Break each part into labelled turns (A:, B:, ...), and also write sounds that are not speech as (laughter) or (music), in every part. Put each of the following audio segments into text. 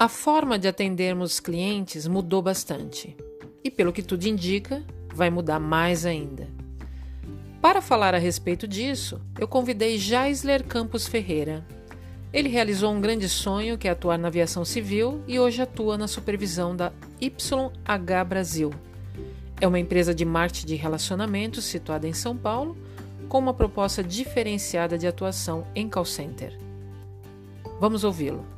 A: A forma de atendermos clientes mudou bastante. E pelo que tudo indica, vai mudar mais ainda. Para falar a respeito disso, eu convidei Jaisler Campos Ferreira. Ele realizou um grande sonho que é atuar na aviação civil e hoje atua na supervisão da YH Brasil. É uma empresa de marketing de relacionamentos situada em São Paulo, com uma proposta diferenciada de atuação em call center. Vamos ouvi-lo.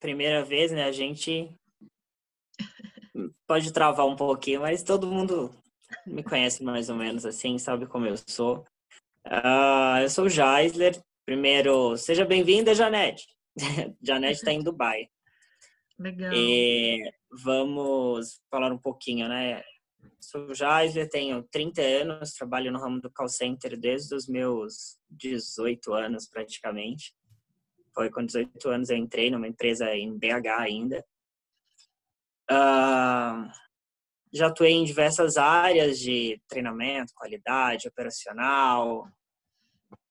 B: Primeira vez, né? A gente (laughs) pode travar um pouquinho, mas todo mundo me conhece mais ou menos assim, sabe como eu sou. Uh, eu sou o Jaisler. Primeiro, seja bem-vinda, Janete. (laughs) Janete está em Dubai.
C: Legal.
B: E vamos falar um pouquinho, né? Sou o Jaisler, tenho 30 anos, trabalho no ramo do call center desde os meus 18 anos, praticamente. Foi com 18 anos eu entrei numa empresa em BH ainda. Uh, já atuei em diversas áreas de treinamento, qualidade, operacional.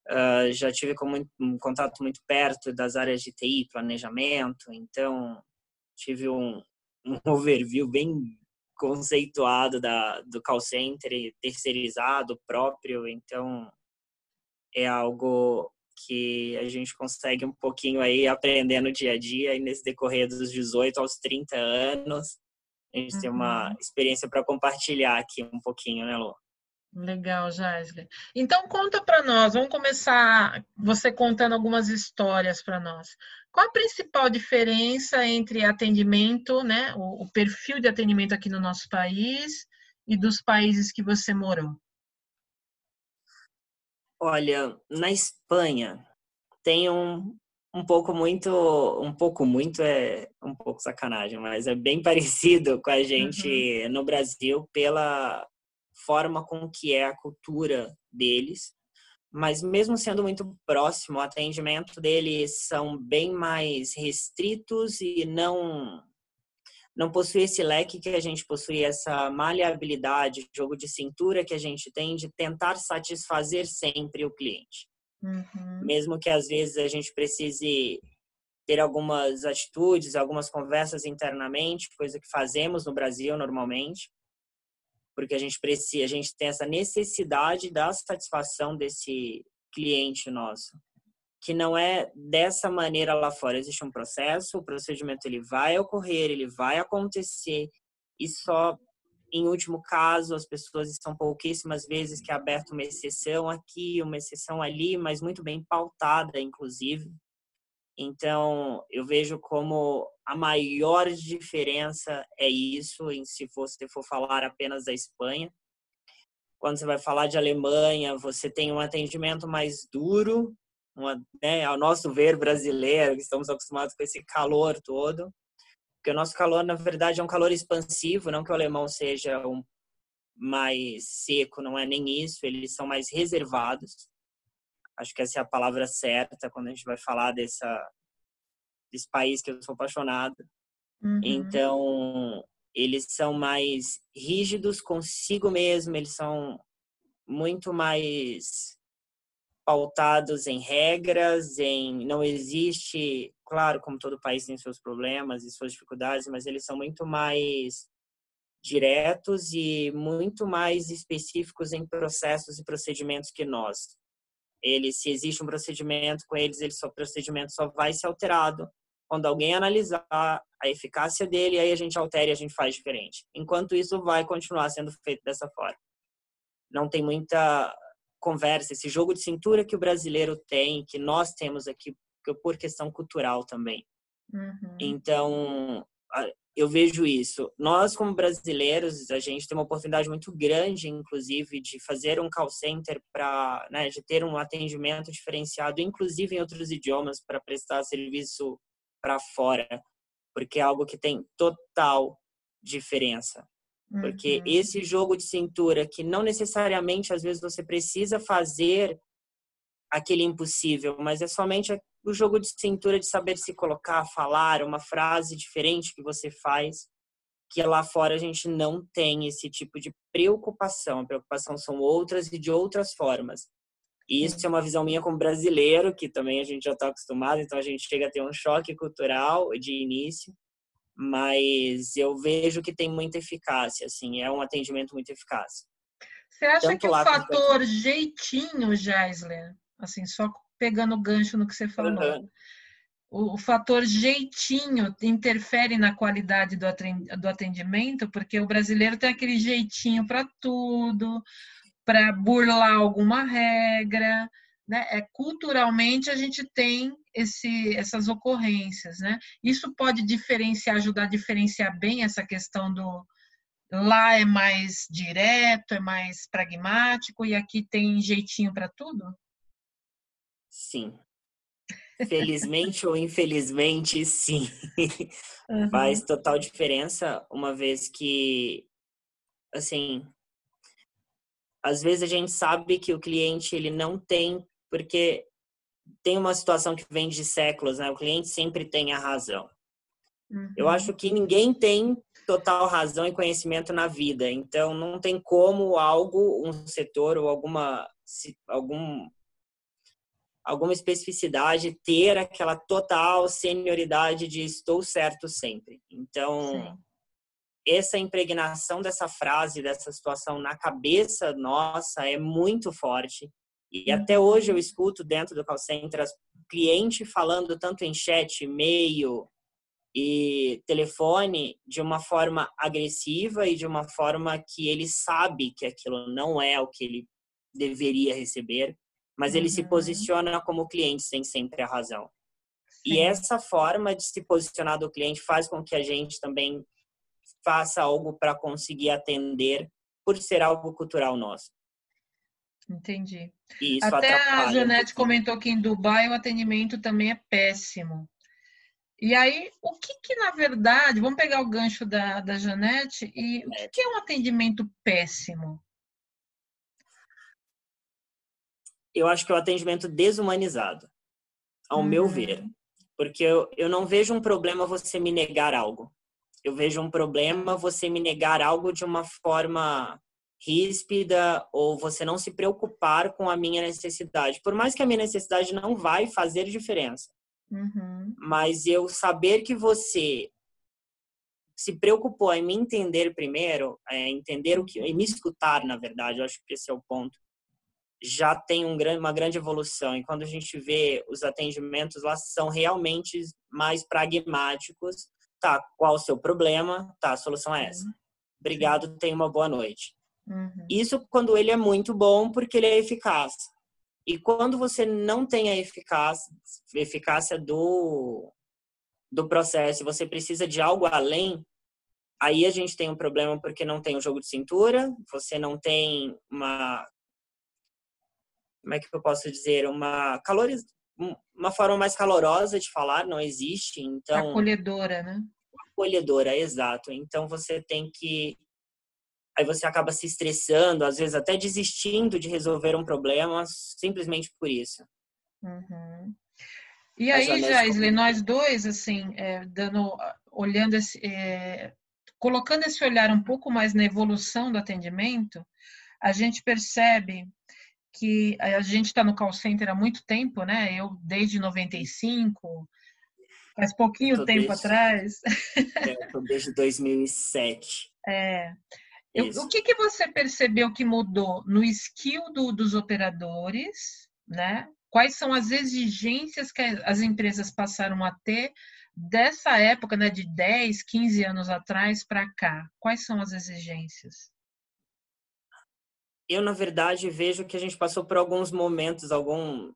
B: Uh, já tive com um contato muito perto das áreas de TI, planejamento. Então, tive um, (laughs) um overview bem conceituado da, do call center terceirizado próprio. Então, é algo que a gente consegue um pouquinho aí aprender no dia a dia e nesse decorrer dos 18 aos 30 anos. A gente uhum. tem uma uhum. experiência para compartilhar aqui um pouquinho, né, Lu?
C: Legal, Jaisle. Então conta para nós, vamos começar você contando algumas histórias para nós. Qual a principal diferença entre atendimento, né, o, o perfil de atendimento aqui no nosso país e dos países que você morou?
B: Olha, na Espanha tem um, um pouco muito, um pouco muito é um pouco sacanagem, mas é bem (laughs) parecido com a gente uhum. no Brasil pela forma com que é a cultura deles. Mas mesmo sendo muito próximo, o atendimento deles são bem mais restritos e não não possui esse leque que a gente possui, essa maleabilidade, jogo de cintura que a gente tem de tentar satisfazer sempre o cliente. Uhum. Mesmo que às vezes a gente precise ter algumas atitudes, algumas conversas internamente, coisa que fazemos no Brasil normalmente, porque a gente precisa, a gente tem essa necessidade da satisfação desse cliente nosso que não é dessa maneira lá fora. Existe um processo, o procedimento ele vai ocorrer, ele vai acontecer e só em último caso as pessoas estão pouquíssimas vezes que é aberta uma exceção aqui, uma exceção ali, mas muito bem pautada, inclusive. Então, eu vejo como a maior diferença é isso, em se você for falar apenas da Espanha. Quando você vai falar de Alemanha, você tem um atendimento mais duro, uma, né, ao nosso ver brasileiro, que estamos acostumados com esse calor todo, porque o nosso calor, na verdade, é um calor expansivo, não que o alemão seja um mais seco, não é nem isso, eles são mais reservados. Acho que essa é a palavra certa quando a gente vai falar dessa, desse país que eu sou apaixonado. Uhum. Então, eles são mais rígidos consigo mesmo, eles são muito mais pautados em regras, em não existe, claro, como todo país tem seus problemas e suas dificuldades, mas eles são muito mais diretos e muito mais específicos em processos e procedimentos que nós. Eles, se existe um procedimento com eles, ele só, procedimento só vai ser alterado quando alguém analisar a eficácia dele, aí a gente altera e a gente faz diferente. Enquanto isso, vai continuar sendo feito dessa forma. Não tem muita conversa, esse jogo de cintura que o brasileiro tem, que nós temos aqui por questão cultural também. Uhum. Então, eu vejo isso. Nós, como brasileiros, a gente tem uma oportunidade muito grande, inclusive, de fazer um call center para, né, de ter um atendimento diferenciado, inclusive em outros idiomas, para prestar serviço para fora, porque é algo que tem total diferença. Porque uhum. esse jogo de cintura, que não necessariamente às vezes você precisa fazer aquele impossível, mas é somente o jogo de cintura de saber se colocar, falar uma frase diferente que você faz, que lá fora a gente não tem esse tipo de preocupação. A preocupação são outras e de outras formas. E isso é uma visão minha como brasileiro, que também a gente já está acostumado, então a gente chega a ter um choque cultural de início, mas eu vejo que tem muita eficácia, assim, é um atendimento muito eficaz.
C: Você acha Tanto que o fator jeitinho, Geisler, assim, só pegando o gancho no que você falou, uhum. o, o, fator jeitinho interfere na qualidade do atendimento, porque o brasileiro tem aquele jeitinho para tudo, para burlar alguma regra, né? É, culturalmente a gente tem esse, essas ocorrências, né? Isso pode diferenciar, ajudar a diferenciar bem essa questão do lá é mais direto, é mais pragmático e aqui tem jeitinho para tudo?
B: Sim. Felizmente ou infelizmente, sim. Uhum. Faz total diferença, uma vez que, assim, às vezes a gente sabe que o cliente ele não tem, porque tem uma situação que vem de séculos, né? O cliente sempre tem a razão. Uhum. Eu acho que ninguém tem total razão e conhecimento na vida, então não tem como algo, um setor ou alguma algum alguma especificidade ter aquela total senioridade de estou certo sempre. Então, Sim essa impregnação dessa frase, dessa situação na cabeça nossa é muito forte. E até hoje eu escuto dentro do call center cliente falando tanto em chat, e-mail e telefone de uma forma agressiva e de uma forma que ele sabe que aquilo não é o que ele deveria receber, mas uhum. ele se uhum. posiciona como cliente sem sempre a razão. Sim. E essa forma de se posicionar do cliente faz com que a gente também faça algo para conseguir atender por ser algo cultural nosso.
C: Entendi. Até a Janete um comentou que em Dubai o atendimento também é péssimo. E aí, o que que, na verdade, vamos pegar o gancho da, da Janete, e o que, que é um atendimento péssimo?
B: Eu acho que é o atendimento desumanizado, ao uhum. meu ver. Porque eu, eu não vejo um problema você me negar algo eu vejo um problema você me negar algo de uma forma ríspida ou você não se preocupar com a minha necessidade. Por mais que a minha necessidade não vai fazer diferença. Uhum. Mas eu saber que você se preocupou em me entender primeiro, é, entender o que, e me escutar, na verdade, eu acho que esse é o ponto, já tem um, uma grande evolução. E quando a gente vê os atendimentos lá, são realmente mais pragmáticos Tá, qual o seu problema? Tá, a solução é essa. Obrigado, tenha uma boa noite. Uhum. Isso quando ele é muito bom, porque ele é eficaz. E quando você não tem a eficácia, eficácia do, do processo, você precisa de algo além, aí a gente tem um problema porque não tem um jogo de cintura, você não tem uma como é que eu posso dizer, uma caloriz, uma forma mais calorosa de falar, não existe, então
C: acolhedora, né?
B: acolhedora, exato. Então você tem que aí você acaba se estressando, às vezes até desistindo de resolver um problema simplesmente por isso.
C: Uhum. E aí, Jaisley, nós dois, assim, é, dando, olhando esse, é, colocando esse olhar um pouco mais na evolução do atendimento, a gente percebe que a gente está no call center há muito tempo, né? Eu desde 95, Faz pouquinho tô tempo desde, atrás.
B: É, tô desde 2007. (laughs)
C: É. Eu, o que, que você percebeu que mudou no skill do, dos operadores, né? Quais são as exigências que as empresas passaram a ter dessa época, né, de 10, 15 anos atrás para cá? Quais são as exigências?
B: Eu, na verdade, vejo que a gente passou por alguns momentos, algum,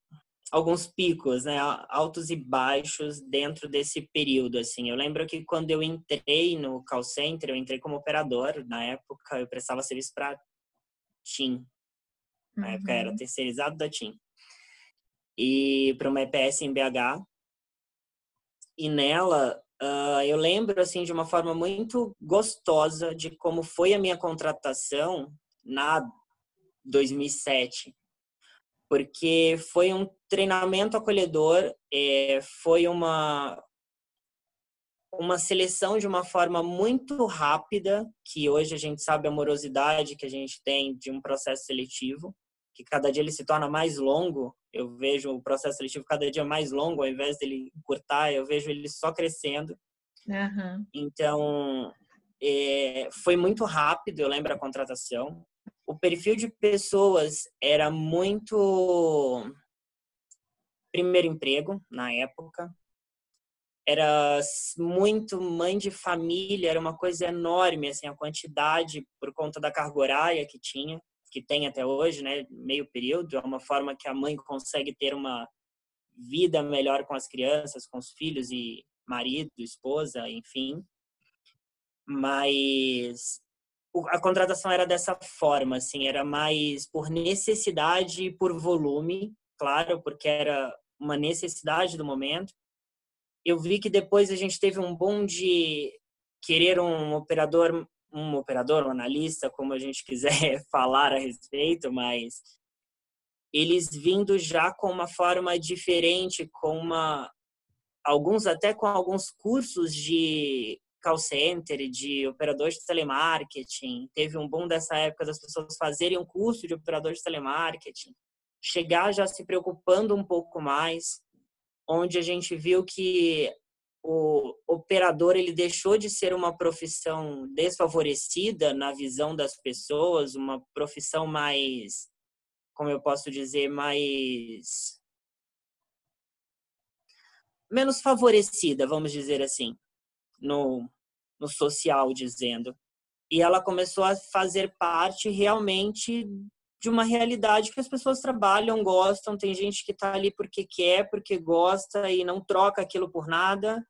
B: alguns picos, né, altos e baixos dentro desse período, assim. Eu lembro que quando eu entrei no call center, eu entrei como operador, na época eu prestava serviço para TIM. Na uhum. época era terceirizado da TIM. E para uma EPS em BH. E nela, uh, eu lembro, assim, de uma forma muito gostosa de como foi a minha contratação na 2007 porque foi um treinamento acolhedor, é, foi uma uma seleção de uma forma muito rápida, que hoje a gente sabe a morosidade que a gente tem de um processo seletivo, que cada dia ele se torna mais longo. Eu vejo o processo seletivo cada dia mais longo, ao invés dele encurtar, eu vejo ele só crescendo.
C: Uhum.
B: Então, é, foi muito rápido, eu lembro a contratação. O perfil de pessoas era muito primeiro emprego na época. Era muito mãe de família, era uma coisa enorme, assim, a quantidade por conta da carga horária que tinha, que tem até hoje, né, meio período, é uma forma que a mãe consegue ter uma vida melhor com as crianças, com os filhos e marido, esposa, enfim. Mas a contratação era dessa forma, assim, era mais por necessidade e por volume, claro, porque era uma necessidade do momento. Eu vi que depois a gente teve um bom de querer um operador, um operador, um analista, como a gente quiser (laughs) falar a respeito, mas eles vindo já com uma forma diferente, com uma alguns até com alguns cursos de call center, de operador de telemarketing. Teve um boom dessa época das pessoas fazerem um curso de operador de telemarketing chegar já se preocupando um pouco mais, onde a gente viu que o operador ele deixou de ser uma profissão desfavorecida na visão das pessoas, uma profissão mais, como eu posso dizer, mais menos favorecida, vamos dizer assim, no, no social dizendo. E ela começou a fazer parte realmente de uma realidade que as pessoas trabalham, gostam, tem gente que está ali porque quer, porque gosta e não troca aquilo por nada.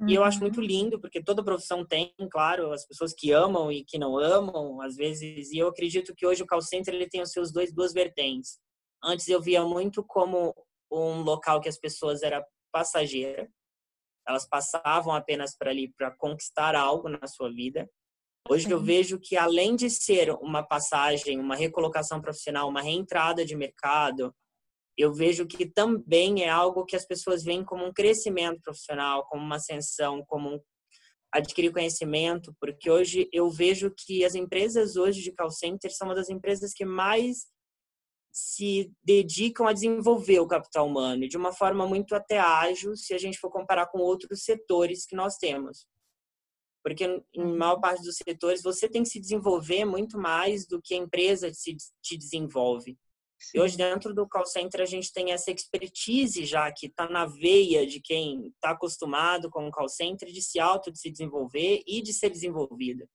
B: Uhum. E eu acho muito uhum. lindo, porque toda profissão tem, claro, as pessoas que amam e que não amam, às vezes, e eu acredito que hoje o call center ele tem os seus dois duas vertentes. Antes eu via muito como um local que as pessoas era passageira. Elas passavam apenas para ali para conquistar algo na sua vida. Hoje eu vejo que além de ser uma passagem, uma recolocação profissional, uma reentrada de mercado, eu vejo que também é algo que as pessoas veem como um crescimento profissional, como uma ascensão, como um adquirir conhecimento, porque hoje eu vejo que as empresas hoje de call center são uma das empresas que mais se dedicam a desenvolver o capital humano de uma forma muito até ágil, se a gente for comparar com outros setores que nós temos porque em maior parte dos setores você tem que se desenvolver muito mais do que a empresa se, te desenvolve. Sim. E hoje dentro do call center a gente tem essa expertise já que está na veia de quem está acostumado com o call center de se auto de se desenvolver e de ser desenvolvida.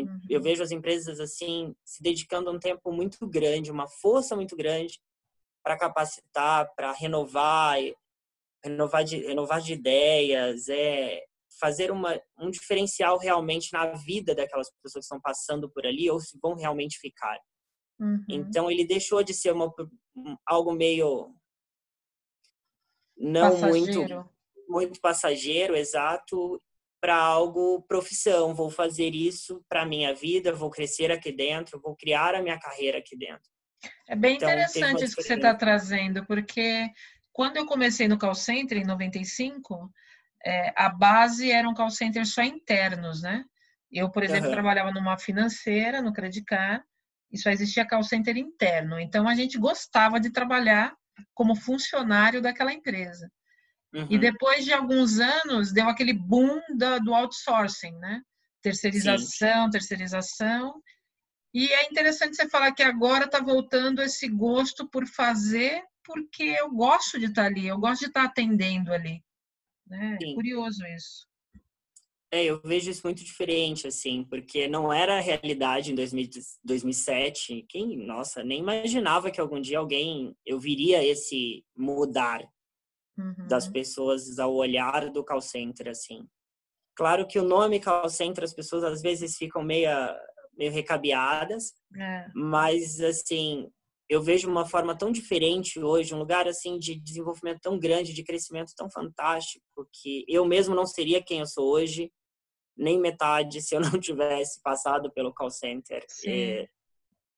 B: Uhum. Eu vejo as empresas assim se dedicando um tempo muito grande, uma força muito grande para capacitar, para renovar, renovar de, renovar de ideias, é fazer uma, um diferencial realmente na vida daquelas pessoas que estão passando por ali ou se vão realmente ficar. Uhum. Então ele deixou de ser uma, algo meio não passageiro. muito muito passageiro, exato, para algo profissão. Vou fazer isso para minha vida, vou crescer aqui dentro, vou criar a minha carreira aqui dentro.
C: É bem então, interessante isso que você está trazendo, porque quando eu comecei no call center em 95, é, a base eram call centers só internos, né? Eu, por exemplo, uhum. trabalhava numa financeira, no Credicar, e só existia call center interno. Então, a gente gostava de trabalhar como funcionário daquela empresa. Uhum. E depois de alguns anos, deu aquele boom da, do outsourcing, né? Terceirização, Sim. terceirização. E é interessante você falar que agora está voltando esse gosto por fazer, porque eu gosto de estar ali, eu gosto de estar atendendo ali. Né? É curioso isso.
B: É, eu vejo isso muito diferente, assim, porque não era a realidade em 2000, 2007. Quem, nossa, nem imaginava que algum dia alguém, eu viria esse mudar uhum. das pessoas ao olhar do call center, assim. Claro que o nome call center, as pessoas às vezes ficam meio, meio recabeadas, é. mas, assim, eu vejo uma forma tão diferente hoje, um lugar assim de desenvolvimento tão grande, de crescimento tão fantástico, que eu mesmo não seria quem eu sou hoje, nem metade (laughs) se eu não tivesse passado pelo call center. É,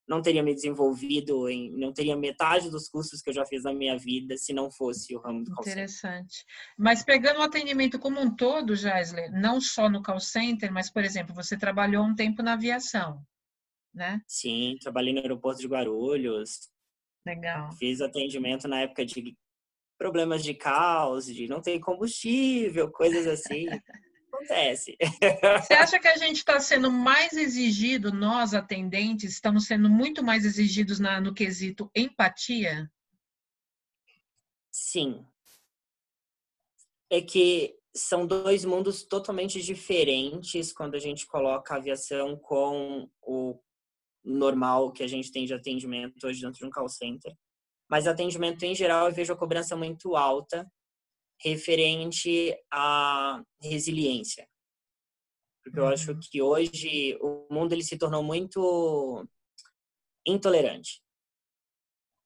B: não teria me desenvolvido, em, não teria metade dos cursos que eu já fiz na minha vida se não fosse o ramo do call
C: center. Interessante. Mas pegando o atendimento como um todo, Jaisler, não só no call center, mas, por exemplo, você trabalhou um tempo na aviação né?
B: Sim, trabalhei no aeroporto de Guarulhos.
C: Legal.
B: Fiz atendimento na época de problemas de caos, de não ter combustível, coisas assim. (laughs) Acontece.
C: Você acha que a gente está sendo mais exigido, nós atendentes, estamos sendo muito mais exigidos na, no quesito empatia?
B: Sim. É que são dois mundos totalmente diferentes quando a gente coloca a aviação com o normal que a gente tem de atendimento hoje dentro de um call center. Mas atendimento em geral eu vejo a cobrança muito alta referente à resiliência. Porque eu acho uhum. que hoje o mundo ele se tornou muito intolerante.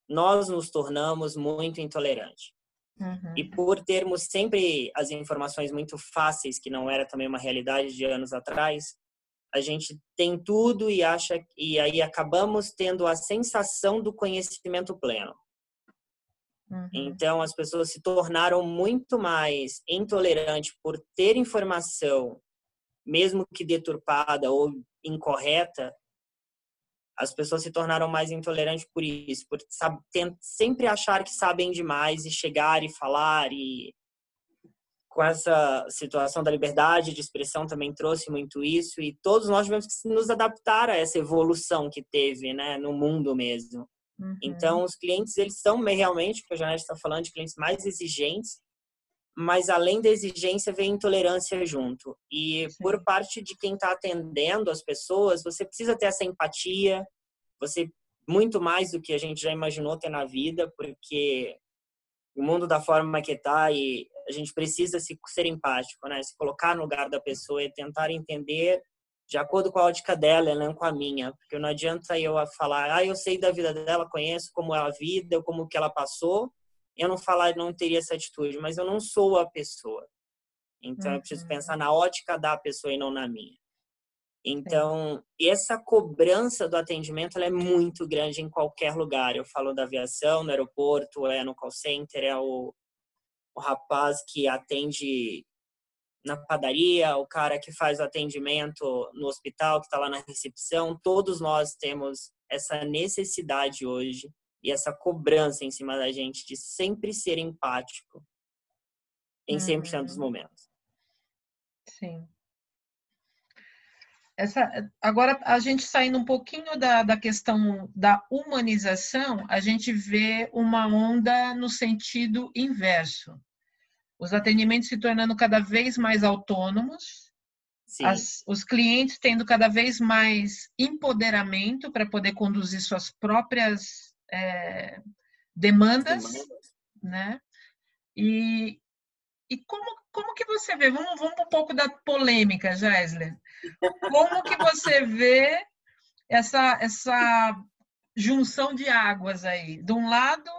B: Nós nos tornamos muito intolerantes. Uhum. E por termos sempre as informações muito fáceis, que não era também uma realidade de anos atrás, a gente tem tudo e acha e aí acabamos tendo a sensação do conhecimento pleno. Uhum. Então as pessoas se tornaram muito mais intolerantes por ter informação, mesmo que deturpada ou incorreta, as pessoas se tornaram mais intolerantes por isso, por sempre achar que sabem demais e chegar e falar e com essa situação da liberdade de expressão também trouxe muito isso e todos nós tivemos que nos adaptar a essa evolução que teve, né, no mundo mesmo. Uhum. Então, os clientes, eles são realmente, que a Janete está falando, de clientes mais exigentes, mas além da exigência vem intolerância junto. E Sim. por parte de quem está atendendo as pessoas, você precisa ter essa empatia, você muito mais do que a gente já imaginou ter na vida, porque o mundo da forma que está e a gente precisa se ser empático, né? Se colocar no lugar da pessoa e tentar entender de acordo com a ótica dela, não com a minha, porque não adianta eu falar, ah, eu sei da vida dela, conheço como é a vida, como que ela passou, eu não falar, não teria essa atitude, mas eu não sou a pessoa. Então, uhum. eu preciso uhum. pensar na ótica da pessoa e não na minha. Então, essa cobrança do atendimento é muito grande em qualquer lugar. Eu falo da aviação, no aeroporto, é no call center, é o, o rapaz que atende na padaria, o cara que faz o atendimento no hospital, que está lá na recepção. Todos nós temos essa necessidade hoje e essa cobrança em cima da gente de sempre ser empático em 100% dos uhum. momentos.
C: Sim. Essa, agora, a gente saindo um pouquinho da, da questão da humanização, a gente vê uma onda no sentido inverso. Os atendimentos se tornando cada vez mais autônomos, as, os clientes tendo cada vez mais empoderamento para poder conduzir suas próprias é, demandas, demandas, né? E, e como, como que você vê? Vamos, vamos um pouco da polêmica, Jaisler. Como que você vê essa, essa junção de águas aí? De um lado,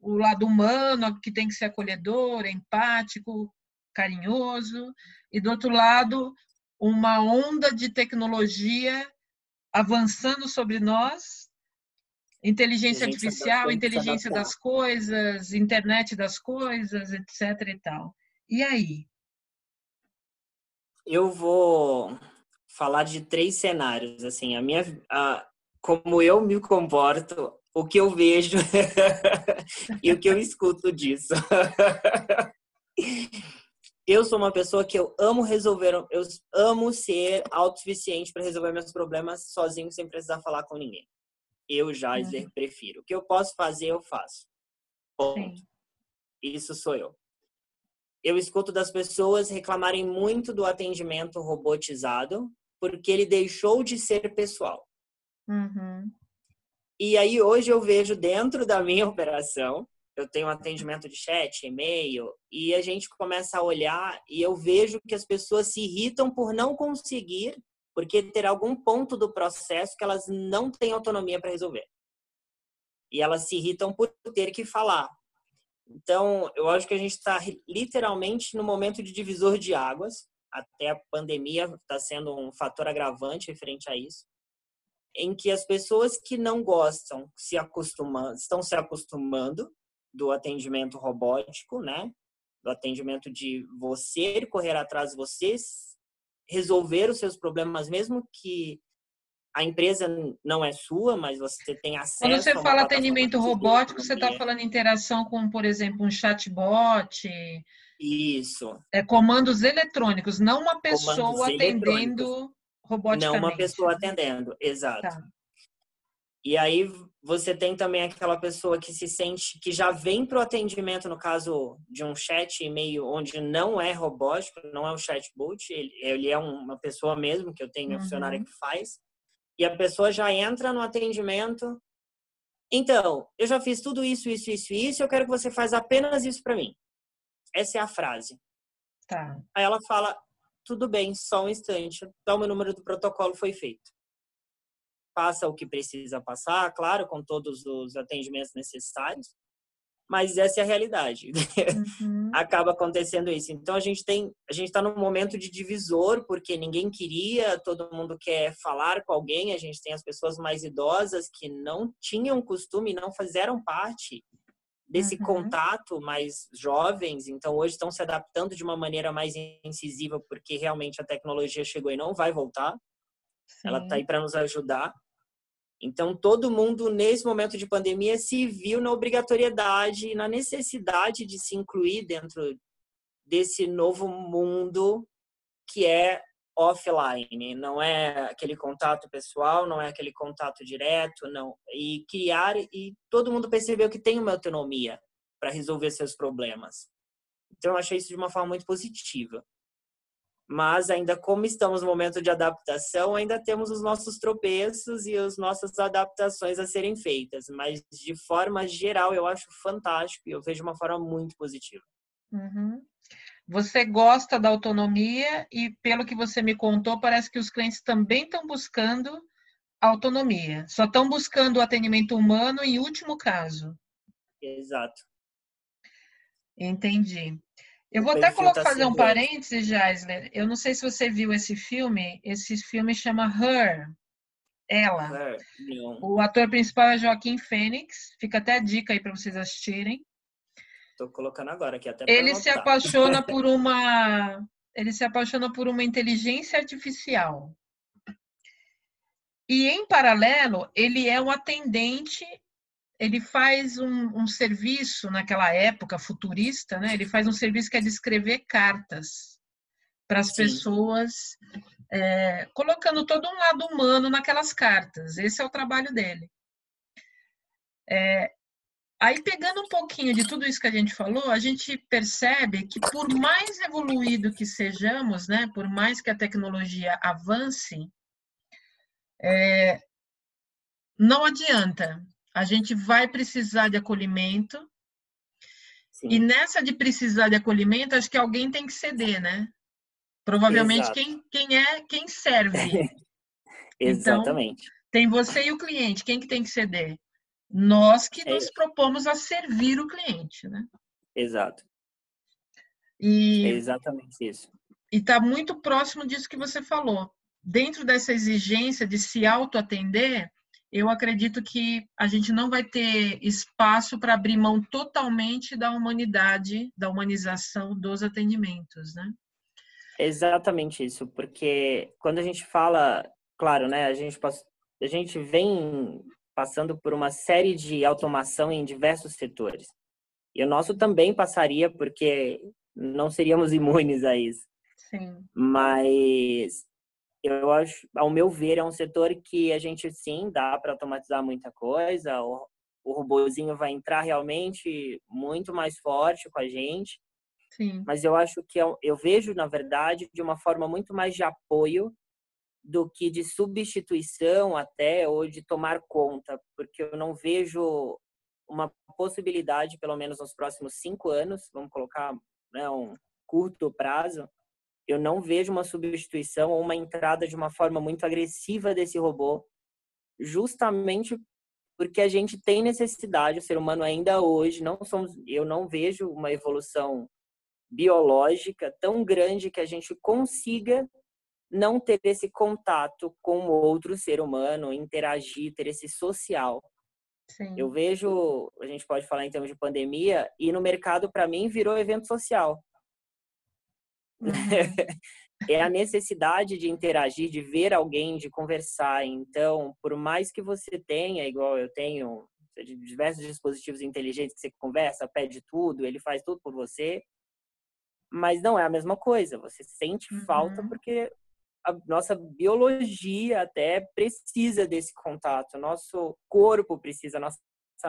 C: o lado humano, que tem que ser acolhedor, empático, carinhoso, e do outro lado, uma onda de tecnologia avançando sobre nós Inteligência artificial, inteligência das coisas, internet das coisas, etc e tal. E aí?
B: Eu vou falar de três cenários, assim, a minha a, como eu me comporto, o que eu vejo (laughs) e o que eu escuto disso. (laughs) eu sou uma pessoa que eu amo resolver, eu amo ser autossuficiente para resolver meus problemas sozinho sem precisar falar com ninguém eu, Jaisler, uhum. prefiro. O que eu posso fazer, eu faço. Ponto. Sim. Isso sou eu. Eu escuto das pessoas reclamarem muito do atendimento robotizado, porque ele deixou de ser pessoal.
C: Uhum.
B: E aí, hoje, eu vejo dentro da minha (laughs) operação, eu tenho um atendimento de chat, e-mail, e a gente começa a olhar e eu vejo que as pessoas se irritam por não conseguir porque terá algum ponto do processo que elas não têm autonomia para resolver. E elas se irritam por ter que falar. Então, eu acho que a gente está literalmente no momento de divisor de águas. Até a pandemia está sendo um fator agravante referente a isso, em que as pessoas que não gostam se acostumando, estão se acostumando do atendimento robótico, né? Do atendimento de você correr atrás de vocês resolver os seus problemas, mesmo que a empresa não é sua, mas você tem acesso.
C: Quando você fala atendimento robótico, você está falando interação com, por exemplo, um chatbot.
B: Isso.
C: É comandos eletrônicos, não uma pessoa atendendo roboticamente.
B: Não uma pessoa atendendo, exato. Tá. E aí você tem também aquela pessoa que se sente que já vem para o atendimento, no caso de um chat e-mail, onde não é robótico, não é um chatbot, ele, ele é uma pessoa mesmo, que eu tenho uhum. funcionária que faz, e a pessoa já entra no atendimento. Então, eu já fiz tudo isso, isso, isso, isso, eu quero que você faça apenas isso para mim. Essa é a frase.
C: Tá.
B: Aí ela fala, tudo bem, só um instante, tá, o meu número do protocolo foi feito passa o que precisa passar, claro, com todos os atendimentos necessários, mas essa é a realidade. Uhum. (laughs) Acaba acontecendo isso. Então a gente tem, a gente está num momento de divisor porque ninguém queria, todo mundo quer falar com alguém. A gente tem as pessoas mais idosas que não tinham costume, não fizeram parte desse uhum. contato mais jovens, então hoje estão se adaptando de uma maneira mais incisiva porque realmente a tecnologia chegou e não vai voltar. Sim. Ela está aí para nos ajudar. Então, todo mundo, nesse momento de pandemia, se viu na obrigatoriedade e na necessidade de se incluir dentro desse novo mundo que é offline, não é aquele contato pessoal, não é aquele contato direto, não. E criar, e todo mundo percebeu que tem uma autonomia para resolver seus problemas. Então, eu achei isso de uma forma muito positiva mas ainda como estamos no momento de adaptação, ainda temos os nossos tropeços e as nossas adaptações a serem feitas, mas de forma geral eu acho fantástico e eu vejo de uma forma muito positiva.
C: Uhum. Você gosta da autonomia e pelo que você me contou, parece que os clientes também estão buscando autonomia, só estão buscando o atendimento humano em último caso.
B: Exato.
C: Entendi. Eu vou até colocar, fazer um parênteses, Jaisler. Eu não sei se você viu esse filme. Esse filme chama Her. Ela. Her, o ator principal é Joaquim Fênix. Fica até a dica aí para vocês assistirem.
B: Estou colocando agora aqui até
C: Ele se apaixona (laughs) por uma ele se apaixona por uma inteligência artificial. E em paralelo, ele é um atendente ele faz um, um, serviço naquela época futurista, né? Ele faz um serviço que é de escrever cartas para as pessoas, é, colocando todo um lado humano naquelas cartas. Esse é o trabalho dele. É, aí pegando um pouquinho de tudo isso que a gente falou, a gente percebe que por mais evoluído que sejamos, né? Por mais que a tecnologia avance, é, não adianta a gente vai precisar de acolhimento. Sim. E nessa de precisar de acolhimento, acho que alguém tem que ceder, né? Provavelmente quem, quem é quem serve. (laughs)
B: Então, Exatamente.
C: Então, tem você e o cliente. Quem que tem que ceder? Nós que é nos propomos a servir o cliente, né?
B: Exato.
C: E,
B: é exatamente isso.
C: E está muito próximo disso que você falou. Dentro dessa exigência de se autoatender, eu acredito que a gente não vai ter espaço para abrir mão totalmente da humanidade, da humanização dos atendimentos, né?
B: Exatamente isso, porque quando a gente fala, claro, né, a gente a gente vem passando por uma série de automação em diversos setores. E o nosso também passaria porque não seríamos (laughs) imunes a isso.
C: Sim.
B: Mas eu acho, ao meu ver, é um setor que a gente sim dá para automatizar muita coisa. O, o robozinho vai entrar realmente muito mais forte com a gente.
C: Sim.
B: Mas eu acho que eu, eu vejo, na verdade, de uma forma muito mais de apoio do que de substituição até ou de tomar conta, porque eu não vejo uma possibilidade, pelo menos nos próximos cinco anos, vamos colocar né, um curto prazo, eu não vejo uma substituição ou uma entrada de uma forma muito agressiva desse robô, justamente porque a gente tem necessidade, o ser humano ainda hoje não somos, eu não vejo uma evolução biológica tão grande que a gente consiga não ter esse contato com outro ser humano, interagir, ter esse social.
C: Sim.
B: Eu vejo, a gente pode falar em termos de pandemia, e no mercado para mim virou evento social.
C: Uhum. (laughs)
B: é a necessidade de interagir, de ver alguém, de conversar. Então, por mais que você tenha, igual eu tenho, diversos dispositivos inteligentes que você conversa, pede tudo, ele faz tudo por você, mas não é a mesma coisa. Você sente uhum. falta porque a nossa biologia até precisa desse contato, nosso corpo precisa, nossa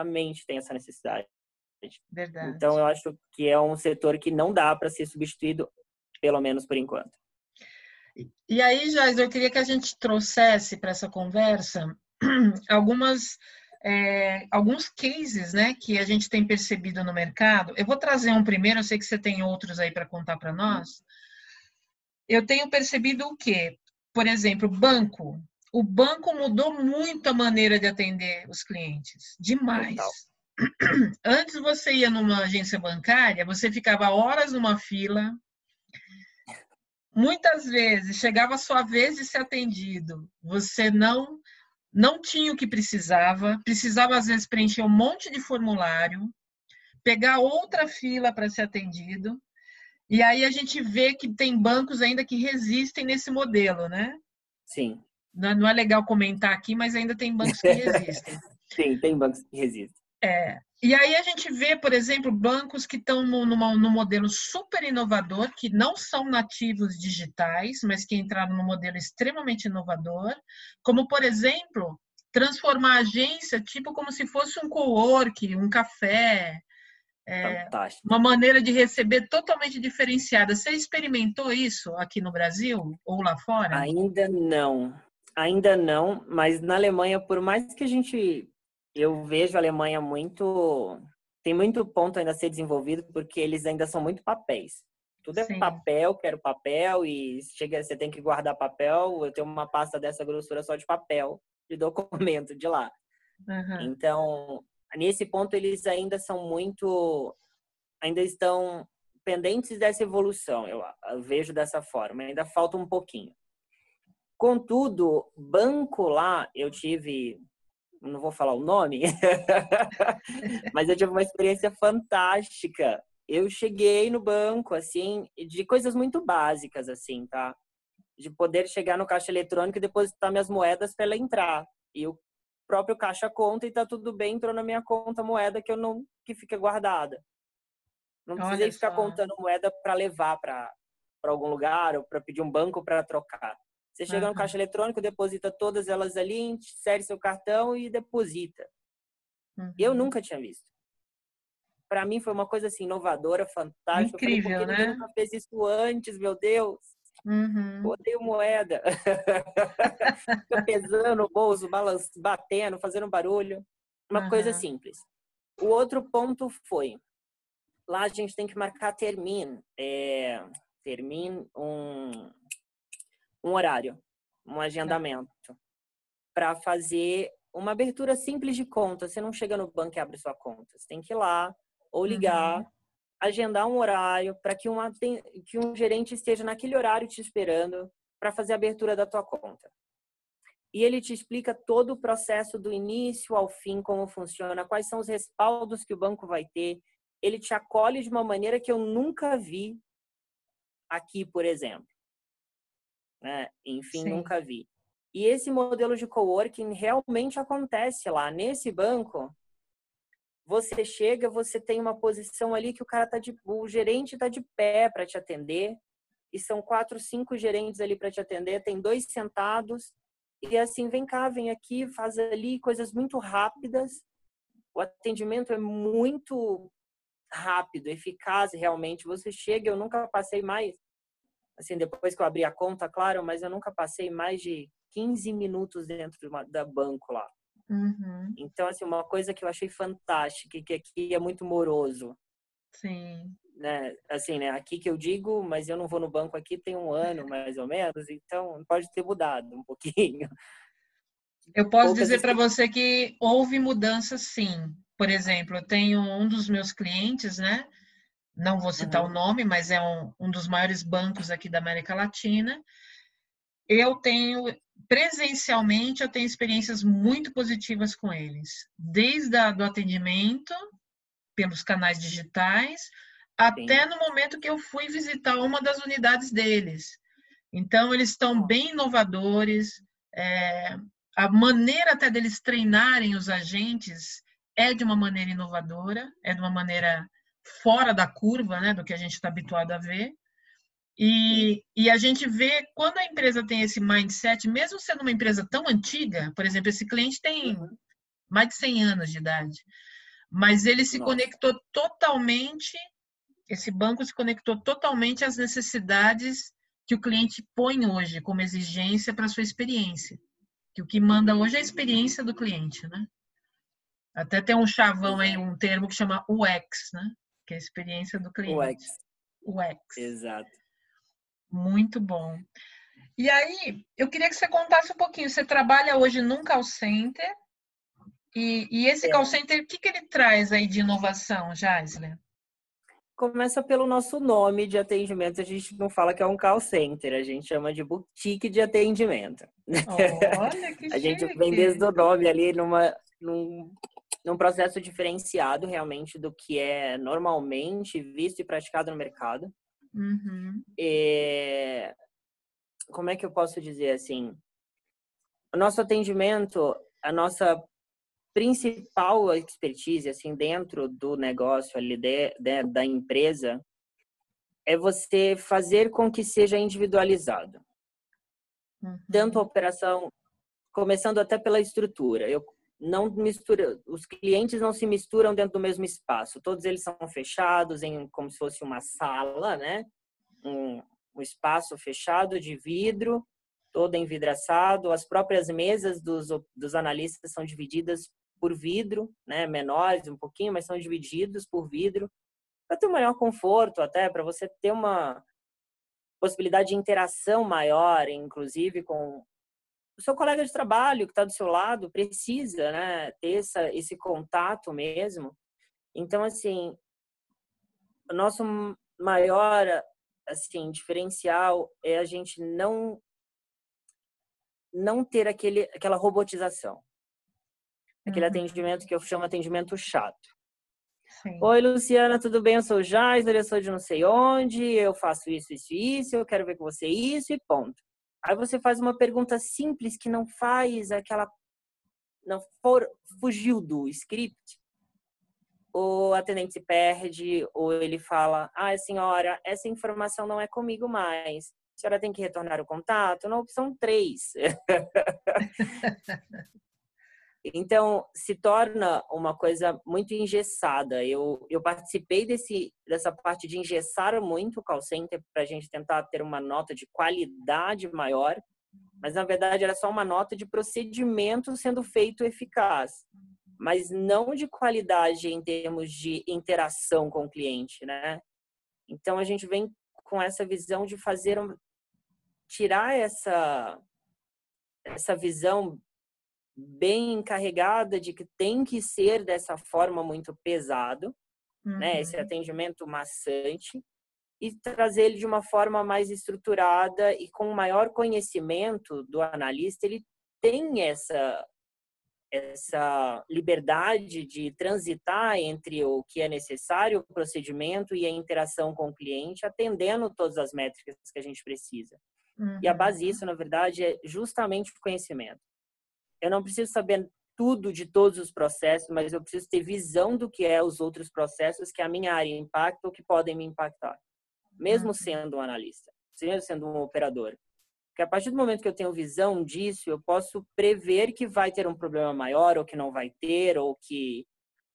B: mente tem essa necessidade.
C: Verdade.
B: Então eu acho que é um setor que não dá para ser substituído, pelo menos por enquanto.
C: E aí, Jais, eu queria que a gente trouxesse para essa conversa (clears throat) algumas é, alguns cases né, que a gente tem percebido no mercado. Eu vou trazer um primeiro, eu sei que você tem outros aí para contar para nós. Eu tenho percebido o quê? Por exemplo, banco. O banco mudou muito a maneira de atender os clientes. Demais. (clears throat) Antes você ia numa agência bancária, você ficava horas numa fila. Muitas vezes chegava a sua vez de ser atendido. Você não não tinha o que precisava, precisava às vezes preencher um monte de formulário, pegar outra fila para ser atendido. E aí a gente vê que tem bancos ainda que resistem nesse modelo, né?
B: Sim.
C: Não é legal comentar aqui, mas ainda tem bancos que (laughs) resistem.
B: Sim, tem bancos que resistem.
C: É. E aí a gente vê, por exemplo, bancos que estão no, no modelo super inovador, que não são nativos digitais, mas que entraram no modelo extremamente inovador, como, por exemplo, transformar a agência tipo como se fosse um co-work, um café, é, uma maneira de receber totalmente diferenciada. Você experimentou isso aqui no Brasil ou lá fora?
B: Ainda não. Ainda não, mas na Alemanha, por mais que a gente eu vejo a Alemanha muito. Tem muito ponto ainda a ser desenvolvido, porque eles ainda são muito papéis. Tudo é Sim. papel, quero papel, e chega, você tem que guardar papel. Eu tenho uma pasta dessa grossura só de papel, de documento de lá. Uhum. Então, nesse ponto, eles ainda são muito. Ainda estão pendentes dessa evolução, eu, vejo dessa forma. Ainda falta um pouquinho. Contudo, banco lá, eu tive não vou falar o nome, (laughs) mas eu tive uma experiência fantástica. Eu cheguei no banco, assim, de coisas muito básicas, assim, tá? De poder chegar no caixa eletrônico e depositar minhas moedas para ela entrar. E o próprio caixa conta e tá tudo bem, entrou na minha conta moeda que eu não que fica guardada. Não precisei ficar contando moeda para levar para algum lugar ou para pedir um banco para trocar. Você chega uhum. no caixa eletrônico, deposita todas elas ali, insere seu cartão e deposita. Uhum. Eu nunca tinha visto. Para mim foi uma coisa assim inovadora, fantástica.
C: Incrível,
B: falei,
C: né?
B: nunca fez isso antes, meu Deus. Uhum. Odeio moeda. (laughs) Fica pesando no bolso, batendo, fazendo barulho. Uma uhum. coisa simples. O outro ponto foi, lá a gente tem que marcar termine, é, termine um, um horário, um tá. agendamento, para fazer uma abertura simples de conta. Você não chega no banco e abre sua conta. Você tem que ir lá ou ligar, uhum. Agendar um horário para que, uma, que um gerente esteja naquele horário te esperando para fazer a abertura da tua conta. E ele te explica todo o processo do início ao fim, como funciona, quais são os respaldos que o banco vai ter. Ele te acolhe de uma maneira que eu nunca vi aqui, por exemplo né? Enfim, Sim. nunca vi. E esse modelo de coworking realmente acontece lá nesse banco. Você chega, você tem uma posição ali que o cara tá de, o gerente tá de pé para te atender, e são quatro, cinco gerentes ali para te atender, tem dois sentados e assim vem cá, vem aqui, faz ali coisas muito rápidas. O atendimento é muito rápido, eficaz realmente. Você chega, eu nunca passei mais assim, depois que eu abri a conta, claro, mas eu nunca passei mais de 15 minutos dentro de uma, da banco lá. Uhum. Então, assim, uma coisa que eu achei fantástica, que aqui é muito moroso.
C: Sim.
B: Né? Assim, né? Aqui que eu digo, mas eu não vou no banco aqui tem um ano, mais ou menos, então pode ter mudado um pouquinho. (laughs)
C: Eu posso Poucas dizer para você que houve mudanças, sim. Por exemplo, eu tenho um dos meus clientes, né? não vou citar uhum. o nome, mas é um, um dos maiores bancos aqui da América Latina. Eu tenho, presencialmente, eu tenho experiências muito positivas com eles, desde o do atendimento, pelos canais digitais, até Sim. no momento que eu fui visitar uma das unidades deles. Então, eles estão bem inovadores. É, a maneira até deles treinarem os agentes é de uma maneira inovadora, é de uma maneira fora da curva, né, do que a gente está habituado a ver. E, e, a gente vê quando a empresa tem esse mindset, mesmo sendo uma empresa tão antiga, por exemplo, esse cliente tem uhum. mais de 100 anos de idade, mas ele se Nossa. conectou totalmente, esse banco se conectou totalmente às necessidades que o cliente põe hoje como exigência para sua experiência. Que o que manda hoje é a experiência do cliente, né? Até tem um chavão aí, um termo que chama UX, né? Que é a experiência do cliente.
B: UX. UX. Exato.
C: Muito bom. E aí, eu queria que você contasse um pouquinho. Você trabalha hoje num call center. E, e esse é. call center, o que, que ele traz aí de inovação, Jaisler?
B: Começa pelo nosso nome de atendimento. A gente não fala que é um call center, a gente chama de boutique de atendimento.
C: Olha (laughs) que
B: A gente vem desde o nome ali numa, num, num processo diferenciado realmente do que é normalmente visto e praticado no mercado.
C: Uhum.
B: E, como é que eu posso dizer assim? O nosso atendimento, a nossa principal expertise assim dentro do negócio ali de, de, da empresa é você fazer com que seja individualizado. Uhum. Tanto a operação, começando até pela estrutura. Eu não mistura, os clientes não se misturam dentro do mesmo espaço. Todos eles são fechados em como se fosse uma sala, né? Um, um espaço fechado de vidro, todo envidraçado. As próprias mesas dos, dos analistas são divididas por vidro, né? Menores um pouquinho, mas são divididos por vidro para ter um maior conforto, até para você ter uma possibilidade de interação maior, inclusive com o seu colega de trabalho que está do seu lado precisa, né, ter essa, esse contato mesmo. Então, assim, o nosso maior, assim, diferencial é a gente não não ter aquele, aquela robotização. Aquele uhum. atendimento que eu chamo atendimento chato. Sim. Oi, Luciana, tudo bem? Eu sou o Jaiser, eu sou de não sei onde, eu faço isso, isso, isso, eu quero ver com você isso e ponto. Aí você faz uma pergunta simples que não faz aquela. não for, fugiu do script. O atendente se perde, ou ele fala: Ah, senhora, essa informação não é comigo mais. A senhora tem que retornar o contato na opção 3. Então, se torna uma coisa muito engessada. Eu, eu participei desse, dessa parte de engessar muito o call center para a gente tentar ter uma nota de qualidade maior, mas na verdade era só uma nota de procedimento sendo feito eficaz, mas não de qualidade em termos de interação com o cliente, né? Então, a gente vem com essa visão de fazer tirar essa essa visão bem encarregada de que tem que ser dessa forma muito pesado, uhum. né? Esse uhum. atendimento maçante e trazer ele de uma forma mais estruturada e com maior conhecimento do analista, ele tem essa essa liberdade de transitar entre o que é necessário, o procedimento e a interação com o cliente, atendendo todas as métricas que a gente precisa. Uhum. E a base disso, na verdade, é justamente o conhecimento. Eu não preciso saber tudo de todos os processos, mas eu preciso ter visão do que é os outros processos que a minha área impacta ou que podem me impactar, mesmo uhum. sendo um analista, mesmo sendo um operador. Porque a partir do momento que eu tenho visão disso, eu posso prever que vai ter um problema maior ou que não vai ter ou que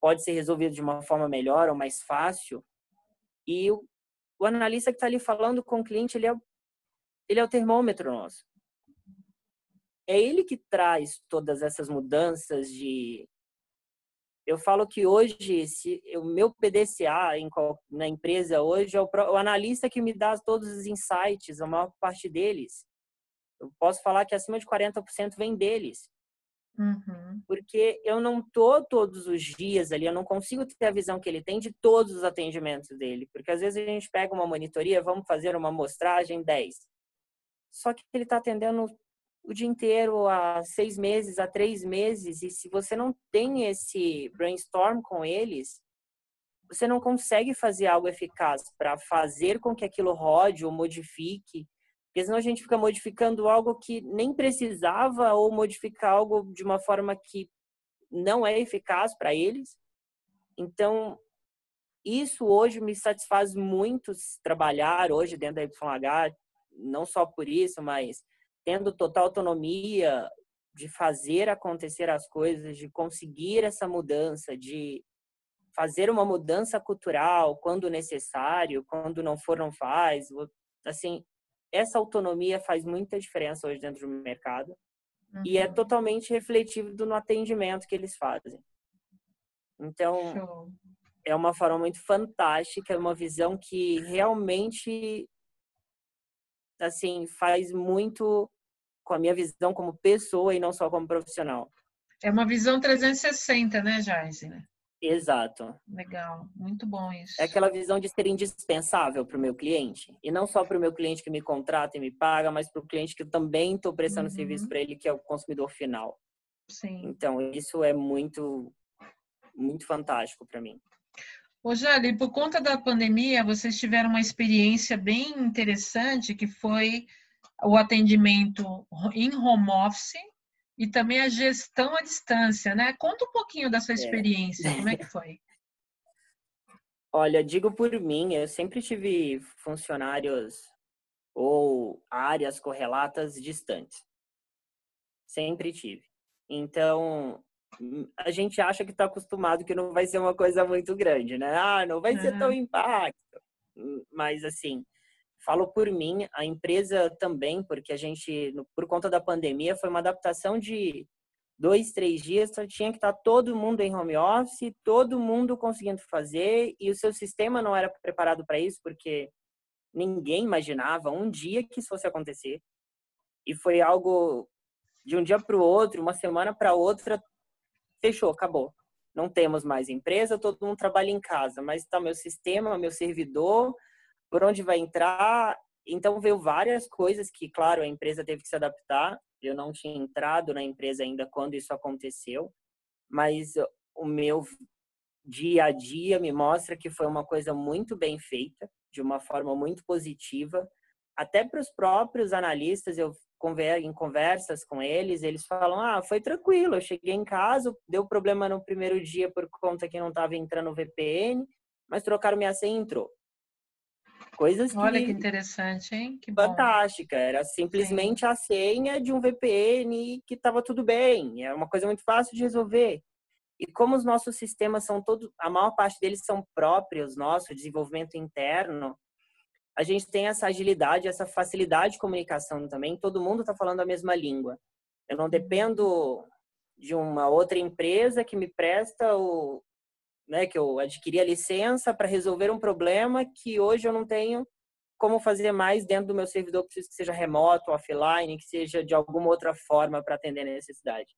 B: pode ser resolvido de uma forma melhor ou mais fácil. E o, o analista que está ali falando com o cliente, ele é, ele é o termômetro nosso é ele que traz todas essas mudanças de eu falo que hoje se o meu PDCA em, na empresa hoje é o, o, analista que me dá todos os insights, a maior parte deles. Eu posso falar que acima de 40% vem deles.
C: Uhum.
B: Porque eu não tô todos os dias ali, eu não consigo ter a visão que ele tem de todos os atendimentos dele. Porque às vezes a gente pega uma monitoria, vamos fazer uma amostragem 10. Só que ele está atendendo o dia inteiro, há seis meses, há três meses, e se você não tem esse brainstorm com eles, você não consegue fazer algo eficaz para fazer com que aquilo rode ou modifique Porque senão a gente fica modificando algo que nem precisava ou modificar algo de uma forma que não é eficaz para eles. Então, isso hoje me satisfaz muito trabalhar hoje dentro da YH, não só por isso, mas tendo total autonomia de fazer acontecer as coisas, de conseguir essa mudança, de fazer uma mudança cultural quando necessário, quando não for não faz. Assim, essa autonomia faz muita diferença hoje dentro do mercado uhum. e é uhum. totalmente refletido no atendimento que eles fazem. Então, Show. é uma forma muito fantástica, é uma visão que realmente assim faz muito com a minha visão como pessoa e não só como profissional.
C: É uma visão 360, né, Jaise?
B: Exato.
C: Legal, muito bom isso.
B: É aquela visão de ser indispensável para o meu cliente. E não só para o meu cliente que me contrata e me paga, mas para o cliente que eu também estou prestando uhum. serviço para ele, que é o consumidor final.
C: Sim.
B: Então, isso é muito, muito fantástico para mim.
C: Ô, Jali, por conta da pandemia, vocês tiveram uma experiência bem interessante, que foi o atendimento em home office e também a gestão à distância, né? Conta um pouquinho da sua é. experiência, é. como é que foi? (laughs)
B: Olha, digo por mim, eu sempre tive funcionários ou áreas correlatas distantes. Sempre tive. Então, a gente acha que está acostumado que não vai ser uma coisa muito grande, né? Ah, não vai ser tão impacto. Mas, assim, Falo por mim, a empresa também, porque a gente, por conta da pandemia, foi uma adaptação de dois, três dias, então tinha que estar todo mundo em home office, todo mundo conseguindo fazer, e o seu sistema não era preparado para isso, porque ninguém imaginava um dia que isso fosse acontecer. E foi algo de um dia para o outro, uma semana para outra, fechou, acabou. Não temos mais empresa, todo mundo trabalha em casa, mas está meu sistema, meu servidor, por onde vai entrar. Então, veio várias coisas que, claro, a empresa teve que se adaptar. Eu não tinha entrado na empresa ainda quando isso aconteceu, mas o meu dia a dia me mostra que foi uma coisa muito bem feita, de uma forma muito positiva. Até para os próprios analistas, eu em conversas com eles, eles falam: ah, foi tranquilo, eu cheguei em casa, deu problema no primeiro dia por conta que não estava entrando o VPN, mas trocaram minha senha e entrou. Coisas que.
C: Olha que interessante, hein? Que
B: fantástica. Era simplesmente Sim. a senha de um VPN que estava tudo bem. É uma coisa muito fácil de resolver. E como os nossos sistemas são todos, a maior parte deles são próprios, nosso desenvolvimento interno, a gente tem essa agilidade, essa facilidade de comunicação também. Todo mundo está falando a mesma língua. Eu não dependo de uma outra empresa que me presta o, né, que eu adquiri a licença para resolver um problema que hoje eu não tenho como fazer mais dentro do meu servidor, preciso que seja remoto, offline, que seja de alguma outra forma para atender a necessidade.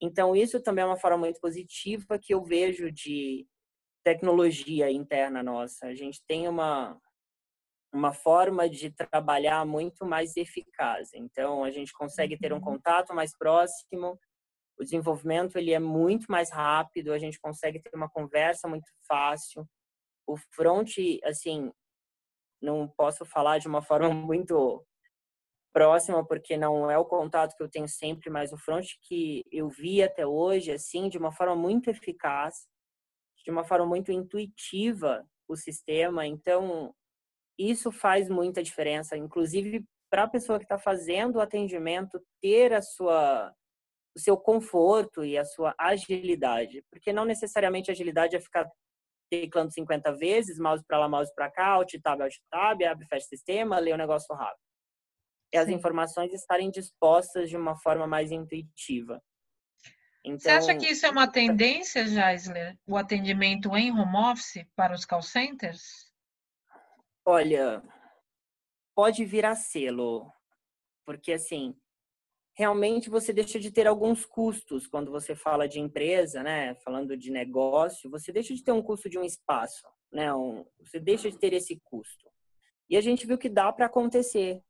B: Então, isso também é uma forma muito positiva que eu vejo de tecnologia interna nossa. A gente tem uma, uma forma de trabalhar muito mais eficaz. Então, a gente consegue ter um uhum. contato mais próximo, o desenvolvimento ele é muito mais rápido, a gente consegue ter uma conversa muito fácil. O front, assim, não posso falar de uma forma (laughs) muito próxima porque não é o contato que eu tenho sempre, mas o front que eu vi até hoje, assim, de uma forma muito eficaz, de uma forma muito intuitiva o sistema. Então, isso faz muita diferença, inclusive para a pessoa que está fazendo o atendimento ter a sua o seu conforto e a sua agilidade, porque não necessariamente agilidade é ficar teclando 50 vezes, mouse para lá, mouse para cá, alt tab, alt tab, abre, fecha sistema, lê o negócio rápido. E as Sim. informações estarem dispostas de uma forma mais intuitiva.
C: Então, Você acha que isso é uma tendência, Jaisler, o atendimento em home office para os call centers?
B: Olha, pode vir a selo, porque assim, realmente você deixa de ter alguns custos quando você fala de empresa, né? Falando de negócio, você deixa de ter um custo de um espaço, né? Um, você deixa de ter esse custo. E a gente viu que dá para acontecer.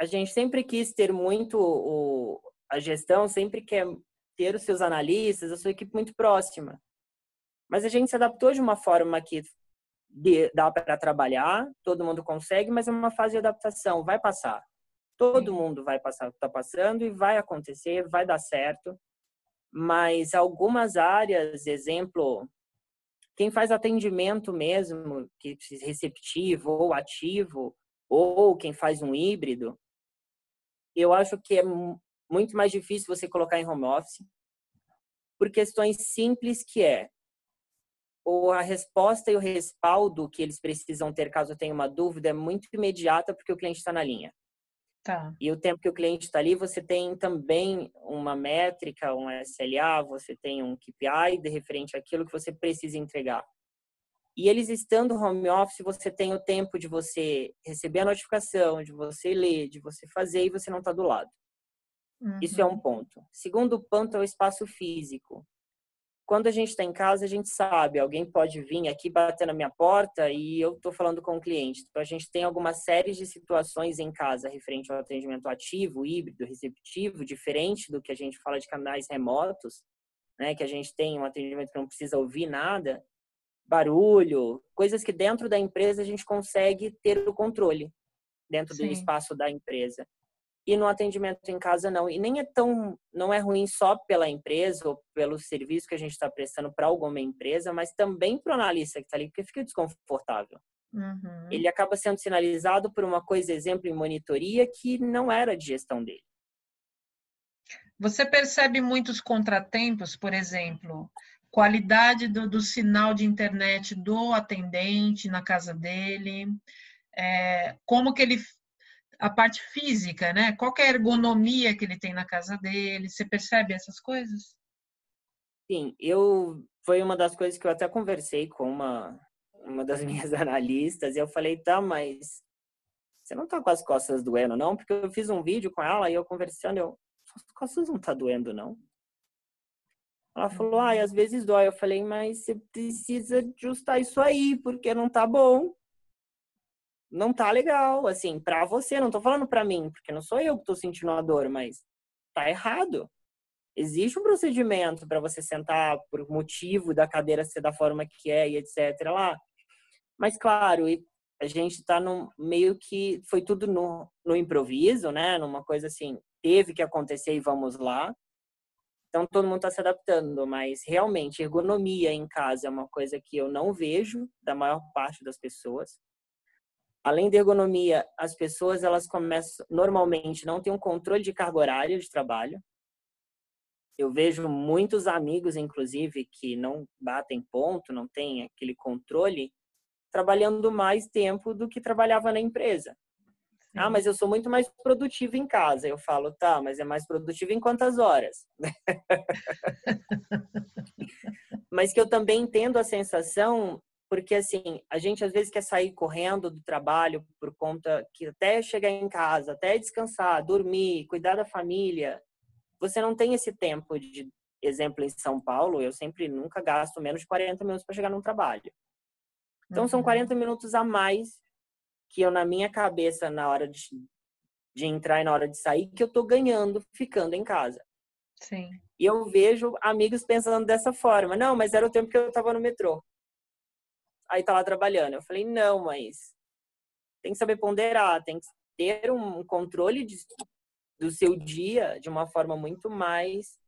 B: A gente sempre quis ter muito o, a gestão, sempre quer ter os seus analistas, a sua equipe muito próxima. Mas a gente se adaptou de uma forma que dá para trabalhar, todo mundo consegue, mas é uma fase de adaptação, vai passar. Todo mundo vai passar, está passando e vai acontecer, vai dar certo. Mas algumas áreas, exemplo, quem faz atendimento mesmo, que receptivo ou ativo, ou quem faz um híbrido, eu acho que é muito mais difícil você colocar em home office por questões simples que é ou a resposta e o respaldo que eles precisam ter caso tenha uma dúvida é muito imediata porque o cliente está na linha.
C: Tá.
B: E o tempo que o cliente está ali, você tem também uma métrica, um SLA, você tem um KPI de referente àquilo que você precisa entregar. E eles estando home office, você tem o tempo de você receber a notificação, de você ler, de você fazer e você não está do lado. Uhum. Isso é um uhum. ponto. Segundo ponto é o espaço físico. Quando a gente está em casa, a gente sabe, alguém pode vir aqui bater na minha porta e eu estou falando com o cliente. Então, a gente tem algumas séries de situações em casa referente ao atendimento ativo, híbrido, receptivo, diferente do que a gente fala de canais remotos, né? Que a gente tem um atendimento que não precisa ouvir nada barulho, coisas que dentro da empresa a gente consegue ter o controle dentro Sim. do espaço da empresa. E no atendimento em casa não. E nem é tão, não é ruim só pela empresa ou pelo serviço que a gente está prestando para alguma empresa, mas também para o analista que está ali, porque fica desconfortável. Uhum. Ele acaba sendo sinalizado por uma coisa, exemplo, em monitoria que não era de gestão dele.
C: Você percebe muitos contratempos, por exemplo, qualidade do, do sinal de internet do atendente na casa dele, é, como que ele a parte física, né? Qual é a ergonomia que ele tem na casa dele? Você percebe essas coisas?
B: Sim, eu foi uma das coisas que eu até conversei com uma uma das (laughs) minhas analistas e eu falei, tá, mas você não tá com as costas doendo, não? Porque eu fiz um vídeo com ela e eu conversando, eu, as costas não tá doendo, não? Ela falou, ai, às vezes dói. Eu falei, mas você precisa ajustar isso aí, porque não tá bom. Não tá legal, assim, pra você, não tô falando pra mim, porque não sou eu que tô sentindo a dor, mas tá errado. Existe um procedimento para você sentar por motivo da cadeira ser da forma que é e etc lá. Mas claro, a gente tá no meio que foi tudo no, no improviso, né? Numa coisa assim, teve que acontecer e vamos lá. Então todo mundo está se adaptando, mas realmente ergonomia em casa é uma coisa que eu não vejo da maior parte das pessoas. Além da ergonomia, as pessoas elas começam normalmente não têm um controle de carga horária de trabalho. Eu vejo muitos amigos, inclusive, que não batem ponto, não têm aquele controle, trabalhando mais tempo do que trabalhava na empresa. Ah, mas eu sou muito mais produtivo em casa. Eu falo, tá, mas é mais produtivo em quantas horas? (laughs) mas que eu também entendo a sensação, porque assim, a gente às vezes quer sair correndo do trabalho por conta que até chegar em casa, até descansar, dormir, cuidar da família, você não tem esse tempo de exemplo em São Paulo, eu sempre nunca gasto menos de 40 minutos para chegar no trabalho. Então uhum. são 40 minutos a mais que eu, na minha cabeça, na hora de, de entrar e na hora de sair, que eu tô ganhando ficando em casa.
C: Sim.
B: E eu vejo amigos pensando dessa forma. Não, mas era o tempo que eu tava no metrô. Aí tá lá trabalhando. Eu falei, não, mas tem que saber ponderar, tem que ter um controle de, do seu dia de uma forma muito mais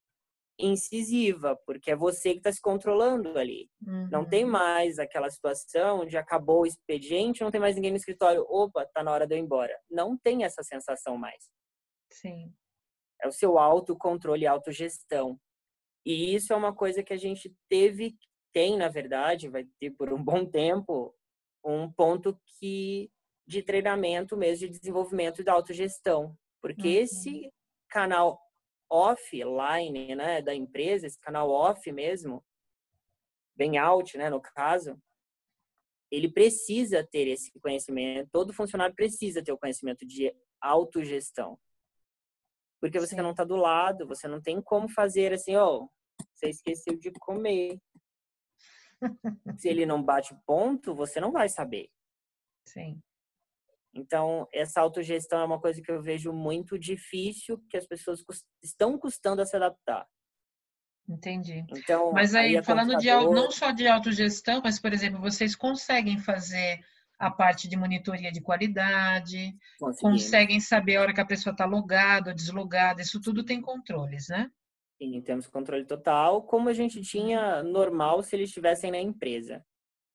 B: incisiva, porque é você que está se controlando ali. Uhum. Não tem uhum. mais aquela situação de acabou o expediente, não tem mais ninguém no escritório, opa, tá na hora de eu ir embora. Não tem essa sensação mais.
C: Sim.
B: É o seu autocontrole, autogestão. E isso é uma coisa que a gente teve, tem na verdade, vai ter por um (laughs) bom tempo, um ponto que de treinamento mesmo, de desenvolvimento da autogestão. Porque uhum. esse canal offline, né, da empresa, esse canal off mesmo, bem out, né, no caso, ele precisa ter esse conhecimento, todo funcionário precisa ter o conhecimento de autogestão. Porque você Sim. não está do lado, você não tem como fazer assim, ó, oh, você esqueceu de comer. Se ele não bate ponto, você não vai saber.
C: Sim.
B: Então, essa autogestão é uma coisa que eu vejo muito difícil, que as pessoas estão custando a se adaptar.
C: Entendi. Então, mas aí, aí falando computador... de não só de autogestão, mas, por exemplo, vocês conseguem fazer a parte de monitoria de qualidade, conseguem saber a hora que a pessoa está logada ou deslogada, isso tudo tem controles, né?
B: Sim, temos controle total, como a gente tinha normal se eles estivessem na empresa.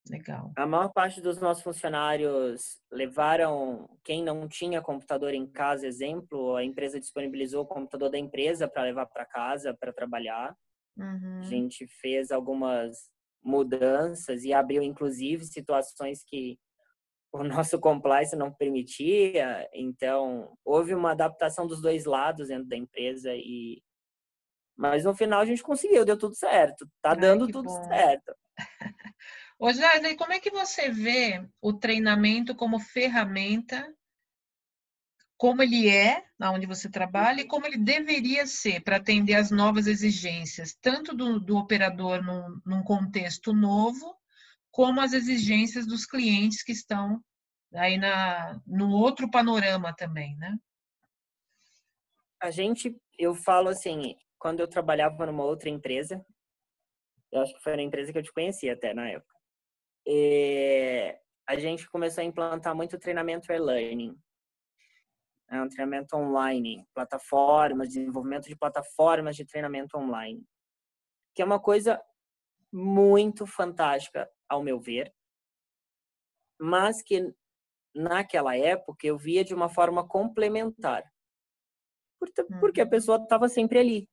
C: Legal.
B: A maior parte dos nossos funcionários levaram, quem não tinha computador em casa, exemplo, a empresa disponibilizou o computador da empresa para levar para casa para trabalhar. Uhum. A gente fez algumas mudanças e abriu, inclusive, situações que o nosso compliance não permitia. Então, houve uma adaptação dos dois lados dentro da empresa e mas no final a gente conseguiu, deu tudo certo. Tá Ai, dando tudo bom. certo. (laughs)
C: Ô, Jair, como é que você vê o treinamento como ferramenta, como ele é, onde você trabalha, e como ele deveria ser para atender às novas exigências, tanto do, do operador num, num contexto novo, como as exigências dos clientes que estão aí na, no outro panorama também, né?
B: A gente, eu falo assim, quando eu trabalhava numa outra empresa, eu acho que foi na empresa que eu te conheci até na época, e a gente começou a implantar muito treinamento e-learning, é um treinamento online, plataformas, desenvolvimento de plataformas de treinamento online, que é uma coisa muito fantástica ao meu ver, mas que naquela época eu via de uma forma complementar. Porque a uhum. pessoa estava sempre ali.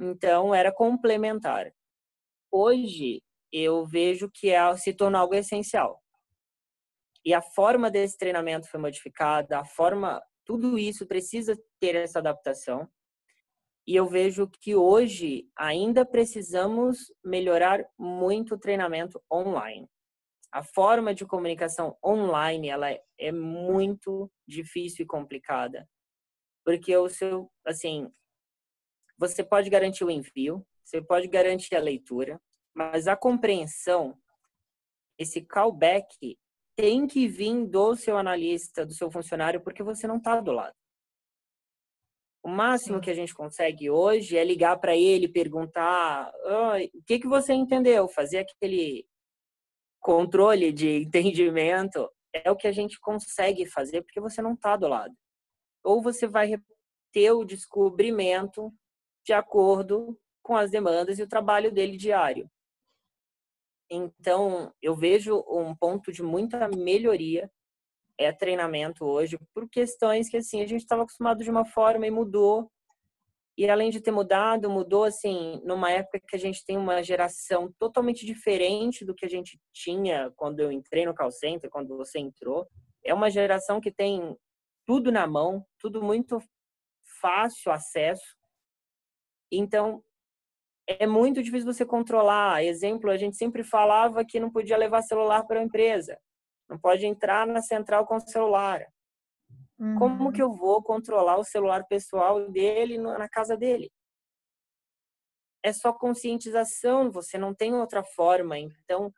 B: Então era complementar. Hoje eu vejo que é, se tornou algo essencial. E a forma desse treinamento foi modificada, a forma, tudo isso precisa ter essa adaptação. E eu vejo que hoje ainda precisamos melhorar muito o treinamento online. A forma de comunicação online, ela é muito difícil e complicada. Porque o seu, assim, você pode garantir o envio, você pode garantir a leitura, mas a compreensão, esse callback tem que vir do seu analista, do seu funcionário, porque você não está do lado. O máximo que a gente consegue hoje é ligar para ele, perguntar oh, o que, que você entendeu, fazer aquele controle de entendimento. É o que a gente consegue fazer porque você não está do lado. Ou você vai ter o descobrimento de acordo com as demandas e o trabalho dele diário. Então, eu vejo um ponto de muita melhoria é treinamento hoje por questões que assim a gente estava acostumado de uma forma e mudou e além de ter mudado mudou assim numa época que a gente tem uma geração totalmente diferente do que a gente tinha quando eu entrei no call center quando você entrou é uma geração que tem tudo na mão tudo muito fácil acesso então é muito difícil você controlar exemplo a gente sempre falava que não podia levar celular para a empresa não pode entrar na central com o celular. Uhum. Como que eu vou controlar o celular pessoal dele na casa dele? É só conscientização, você não tem outra forma. Então,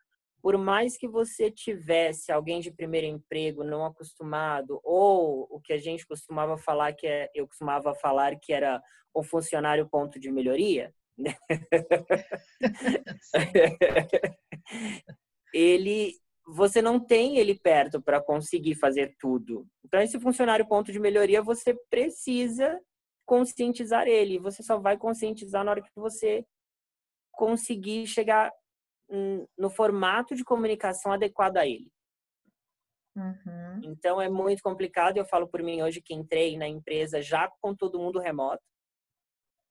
B: por mais que você tivesse alguém de primeiro emprego não acostumado, ou o que a gente costumava falar que é, eu costumava falar que era um funcionário ponto de melhoria, né? (laughs) ele você não tem ele perto para conseguir fazer tudo. Então, esse funcionário ponto de melhoria, você precisa conscientizar ele. Você só vai conscientizar na hora que você conseguir chegar no formato de comunicação adequado a ele. Uhum. Então, é muito complicado. Eu falo por mim hoje que entrei na empresa já com todo mundo remoto.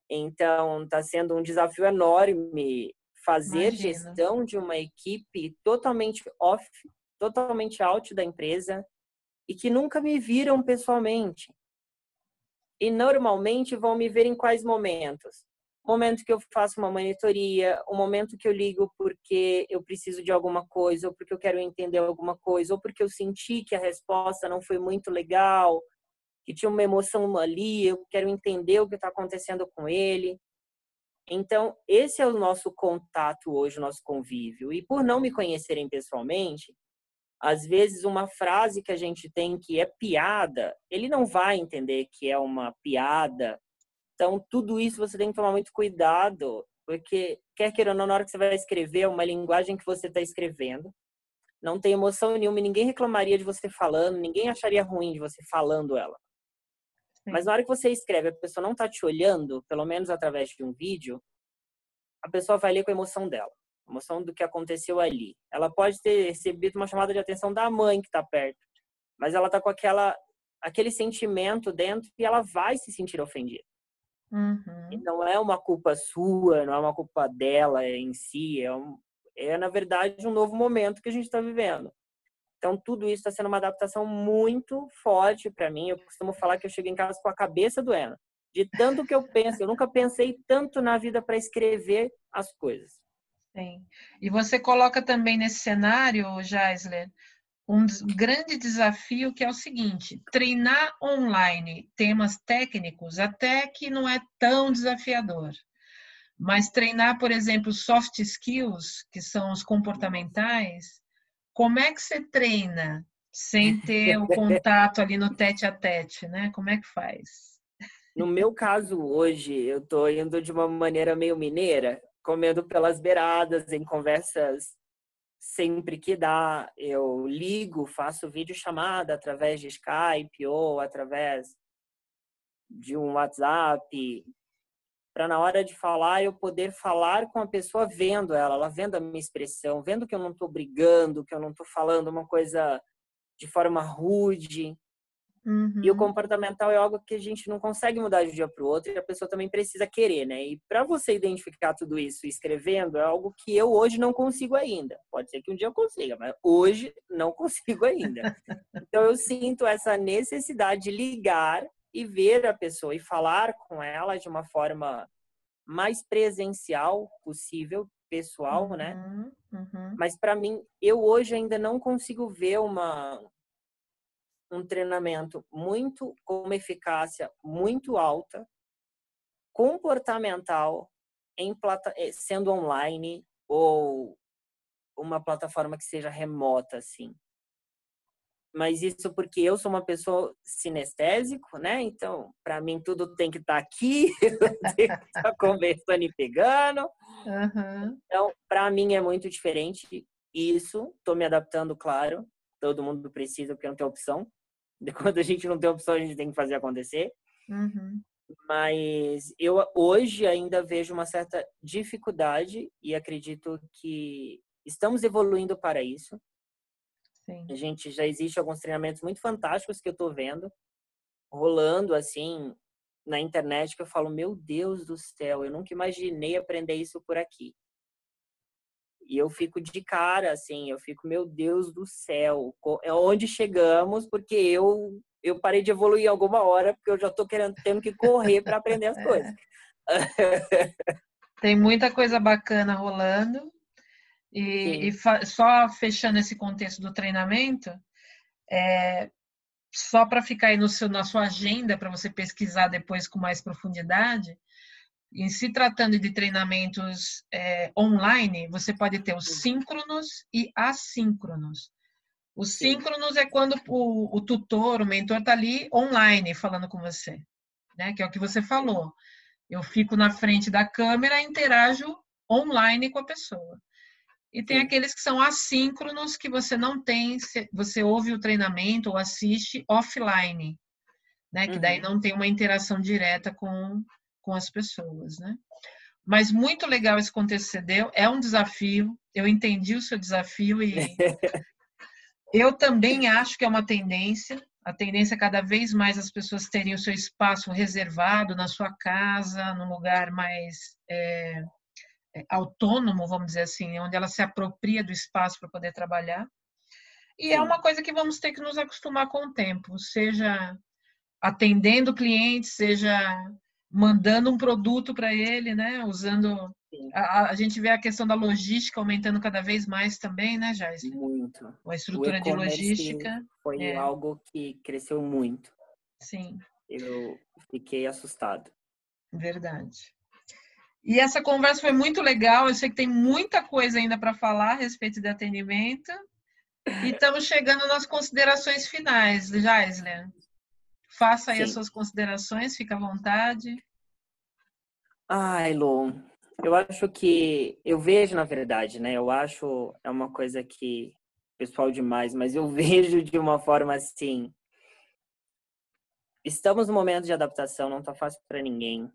B: Então, está sendo um desafio enorme fazer Imagina. gestão de uma equipe totalmente off, totalmente out da empresa e que nunca me viram pessoalmente. E normalmente vão me ver em quais momentos? O momento que eu faço uma monitoria, o momento que eu ligo porque eu preciso de alguma coisa, ou porque eu quero entender alguma coisa, ou porque eu senti que a resposta não foi muito legal, que tinha uma emoção ali, eu quero entender o que está acontecendo com ele. Então, esse é o nosso contato hoje, o nosso convívio. E por não me conhecerem pessoalmente, às vezes uma frase que a gente tem que é piada, ele não vai entender que é uma piada Então, tudo isso você tem que tomar muito cuidado, porque, quer queira ou não, na hora que você vai escrever, é uma linguagem que você está escrevendo. Não tem emoção nenhuma, ninguém reclamaria de você falando, ninguém acharia ruim de você falando ela. Sim. Mas na hora que você escreve, a pessoa não está te olhando, pelo menos através de um vídeo, a pessoa vai ler com a emoção dela, a emoção do que aconteceu ali. Ela pode ter recebido uma chamada de atenção da mãe que está perto, mas ela está com aquela aquele sentimento dentro e ela vai se sentir ofendida. Uhum. E não é uma culpa sua, não é uma culpa dela em si, é, um, é na verdade um novo momento que a gente está vivendo. Então tudo isso está sendo uma adaptação muito forte para mim. Eu costumo falar que eu chego em casa com a cabeça doendo, de tanto que eu penso. Eu nunca pensei tanto na vida para escrever as coisas.
C: Sim. E você coloca também nesse cenário, Jaisler, um grande desafio que é o seguinte: treinar online temas técnicos até que não é tão desafiador. Mas treinar, por exemplo, soft skills, que são os comportamentais, como é que você treina sem ter o (laughs) contato ali no tete a tete, né? Como é que faz?
B: No meu caso hoje, eu estou indo de uma maneira meio mineira, comendo pelas beiradas, em conversas sempre que dá, eu ligo, faço vídeo chamada através de Skype ou através de um WhatsApp, para na hora de falar eu poder falar com a pessoa vendo ela, ela vendo a minha expressão, vendo que eu não estou brigando, que eu não estou falando uma coisa de forma rude, Uhum. E o uhum. comportamental é algo que a gente não consegue mudar de um dia para o outro e a pessoa também precisa querer, né? E para você identificar tudo isso escrevendo é algo que eu hoje não consigo ainda. Pode ser que um dia eu consiga, mas hoje não (laughs) consigo ainda. então eu sinto essa necessidade de ligar e ver a pessoa e falar com ela de uma forma mais presencial possível, pessoal, né? uhum. né? Uhum. Mas para mim, eu hoje ainda não consigo ver uma um treinamento muito com uma eficácia muito alta, comportamental, em plata, eh, sendo online ou uma plataforma que seja remota, assim. Mas isso porque eu sou uma pessoa sinestésico, né? Então, para mim, tudo tem que estar tá aqui, (laughs) tem que estar tá conversando e pegando. Uhum. Então, para mim é muito diferente isso. Estou me adaptando, claro. Todo mundo precisa, porque não tem opção. (laughs) Quando a gente não tem opção, a gente tem que fazer acontecer. Uhum. Mas eu hoje ainda vejo uma certa dificuldade e acredito que estamos evoluindo para isso. Sim. A gente já existe alguns treinamentos muito fantásticos que eu estou vendo rolando assim na internet que eu falo, meu Deus do céu, eu nunca imaginei aprender isso por aqui. E eu fico de cara, assim, eu fico, meu Deus do céu, é onde chegamos, porque eu eu parei de evoluir alguma hora, porque eu já estou querendo, tendo que correr para aprender as (laughs) coisas. (laughs)
C: Tem muita coisa bacana rolando. E, e só fechando esse contexto do treinamento, é, só para ficar aí no seu, na sua agenda, para você pesquisar depois com mais profundidade, em se tratando de treinamentos é, online, você pode ter os síncronos e assíncronos. O síncronos é quando o, o tutor, o mentor está ali online falando com você, né? Que é o que você falou. Eu fico na frente da câmera e interajo online com a pessoa. E tem Sim. aqueles que são assíncronos que você não tem, você ouve o treinamento ou assiste offline, né? Que daí uhum. não tem uma interação direta com com as pessoas, né? Mas muito legal esse contexto que você deu, é um desafio, eu entendi o seu desafio e (laughs) eu também acho que é uma tendência, a tendência é cada vez mais as pessoas terem o seu espaço reservado na sua casa, num lugar mais é, é autônomo, vamos dizer assim, onde ela se apropria do espaço para poder trabalhar. E é uma coisa que vamos ter que nos acostumar com o tempo, seja atendendo clientes, seja mandando um produto para ele, né? Usando. A, a, gente vê a questão da logística aumentando cada vez mais também, né, Jais?
B: Muito.
C: A estrutura de logística.
B: Foi é. algo que cresceu muito.
C: Sim.
B: Eu fiquei assustado.
C: Verdade. E essa conversa foi muito legal. Eu sei que tem muita coisa ainda para falar a respeito de atendimento. E estamos chegando nas considerações finais, Jaisler. Faça aí Sim. as suas considerações, fica à vontade.
B: Ai, Lu, eu acho que eu vejo na verdade, né? Eu acho é uma coisa que pessoal demais, mas eu (laughs) vejo de uma forma assim. Estamos no momento de adaptação, não tá fácil para ninguém.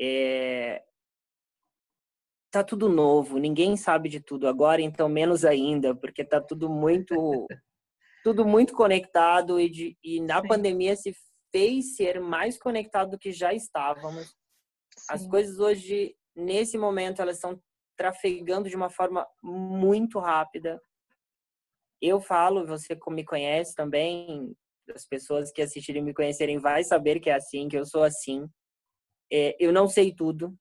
B: É... Tá tudo novo, ninguém sabe de tudo agora, então menos ainda, porque tá tudo muito (laughs) tudo muito conectado e, de, e na Sim. pandemia se fez ser mais conectado do que já estávamos. Sim. As coisas hoje nesse momento elas estão trafegando de uma forma muito rápida. Eu falo, você me conhece também, as pessoas que assistirem me conhecerem vai saber que é assim, que eu sou assim. É, eu não sei tudo.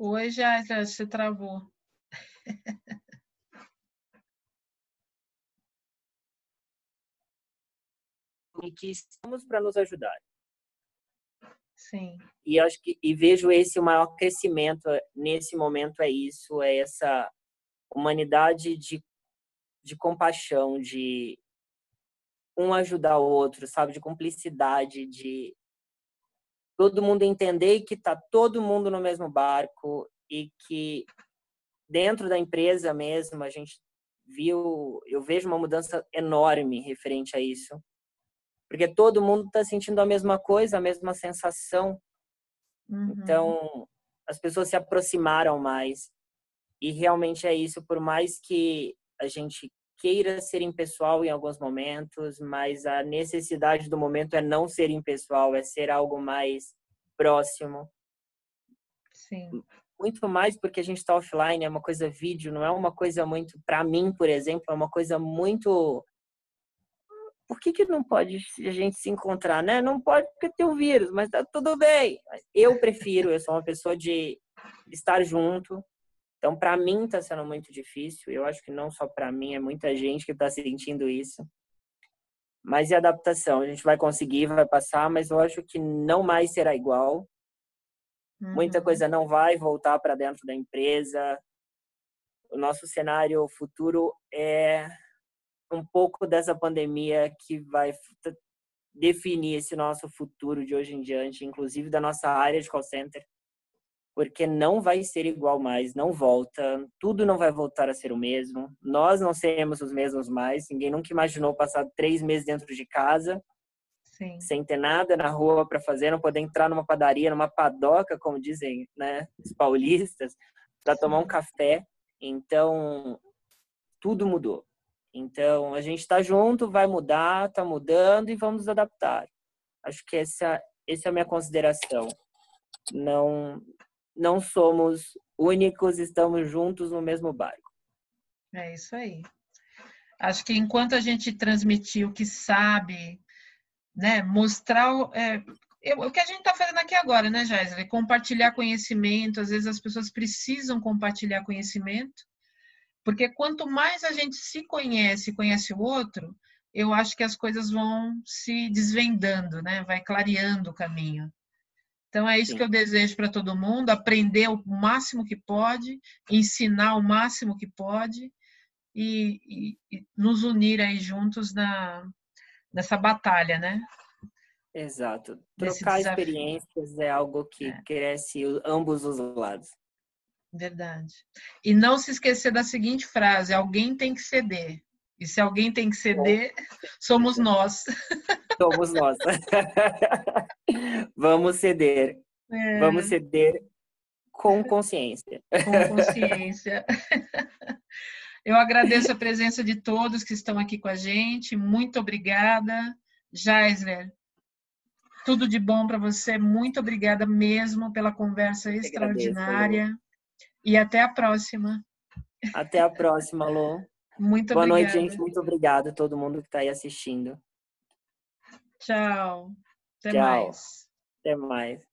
C: Oi, já, você travou. (laughs)
B: e que estamos para nos ajudar.
C: Sim.
B: E acho que e vejo esse o maior crescimento nesse momento é isso, é essa humanidade de de compaixão, de um ajudar o outro, sabe, de cumplicidade, de todo mundo entender que tá todo mundo no mesmo barco e que dentro da empresa mesmo a gente viu, eu vejo uma mudança enorme referente a isso porque todo mundo está sentindo a mesma coisa, a mesma sensação. Uhum. Então, as pessoas se aproximaram mais. E realmente é isso, por mais que a gente queira ser impessoal em alguns momentos, mas a necessidade do momento é não ser impessoal, é ser algo mais próximo.
C: Sim.
B: Muito mais porque a gente está offline, é uma coisa vídeo, não é uma coisa muito, para mim, por exemplo, é uma coisa muito por que, que não pode a gente se encontrar, né? Não pode porque tem o vírus, mas tá tudo bem. Eu prefiro, eu sou uma pessoa de estar junto. Então, para mim, está sendo muito difícil. Eu acho que não só para mim, é muita gente que está sentindo isso. Mas e a adaptação? A gente vai conseguir, vai passar, mas eu acho que não mais será igual. Uhum. Muita coisa não vai voltar para dentro da empresa. O nosso cenário futuro é um pouco dessa pandemia que vai definir esse nosso futuro de hoje em diante, inclusive da nossa área de call center, porque não vai ser igual mais, não volta, tudo não vai voltar a ser o mesmo, nós não seremos os mesmos mais, ninguém nunca imaginou passar três meses dentro de casa,
C: Sim.
B: sem ter nada na rua para fazer, não poder entrar numa padaria, numa padoca, como dizem né, os paulistas, para tomar um café. Então, tudo mudou. Então, a gente está junto, vai mudar, está mudando e vamos nos adaptar. Acho que essa, essa é a minha consideração. Não, não somos únicos, estamos juntos no mesmo barco.
C: É isso aí. Acho que enquanto a gente transmitir o que sabe, né, mostrar é, o que a gente está fazendo aqui agora, né, Jéssica? Compartilhar conhecimento. Às vezes as pessoas precisam compartilhar conhecimento porque quanto mais a gente se conhece, conhece o outro, eu acho que as coisas vão se desvendando, né? Vai clareando o caminho. Então é isso Sim. que eu desejo para todo mundo, aprender o máximo que pode, ensinar o máximo que pode e, e, e nos unir aí juntos na, nessa batalha, né?
B: Exato. Trocar experiências é algo que é. cresce ambos os lados.
C: Verdade. E não se esquecer da seguinte frase: alguém tem que ceder. E se alguém tem que ceder, somos nós. (laughs)
B: Somos nós. (laughs) Vamos ceder. É. Vamos ceder com consciência.
C: Com consciência. (laughs) Eu agradeço a presença de todos que estão aqui com a gente. Muito obrigada. Jaisler, tudo de bom para você. Muito obrigada mesmo pela conversa extraordinária. Agradeço, e até a próxima.
B: Até a próxima, Lô.
C: Muito
B: Boa
C: obrigada.
B: noite, gente. Muito obrigado a todo mundo que está aí assistindo.
C: Tchau. Até
B: Tchau.
C: mais.
B: Até mais.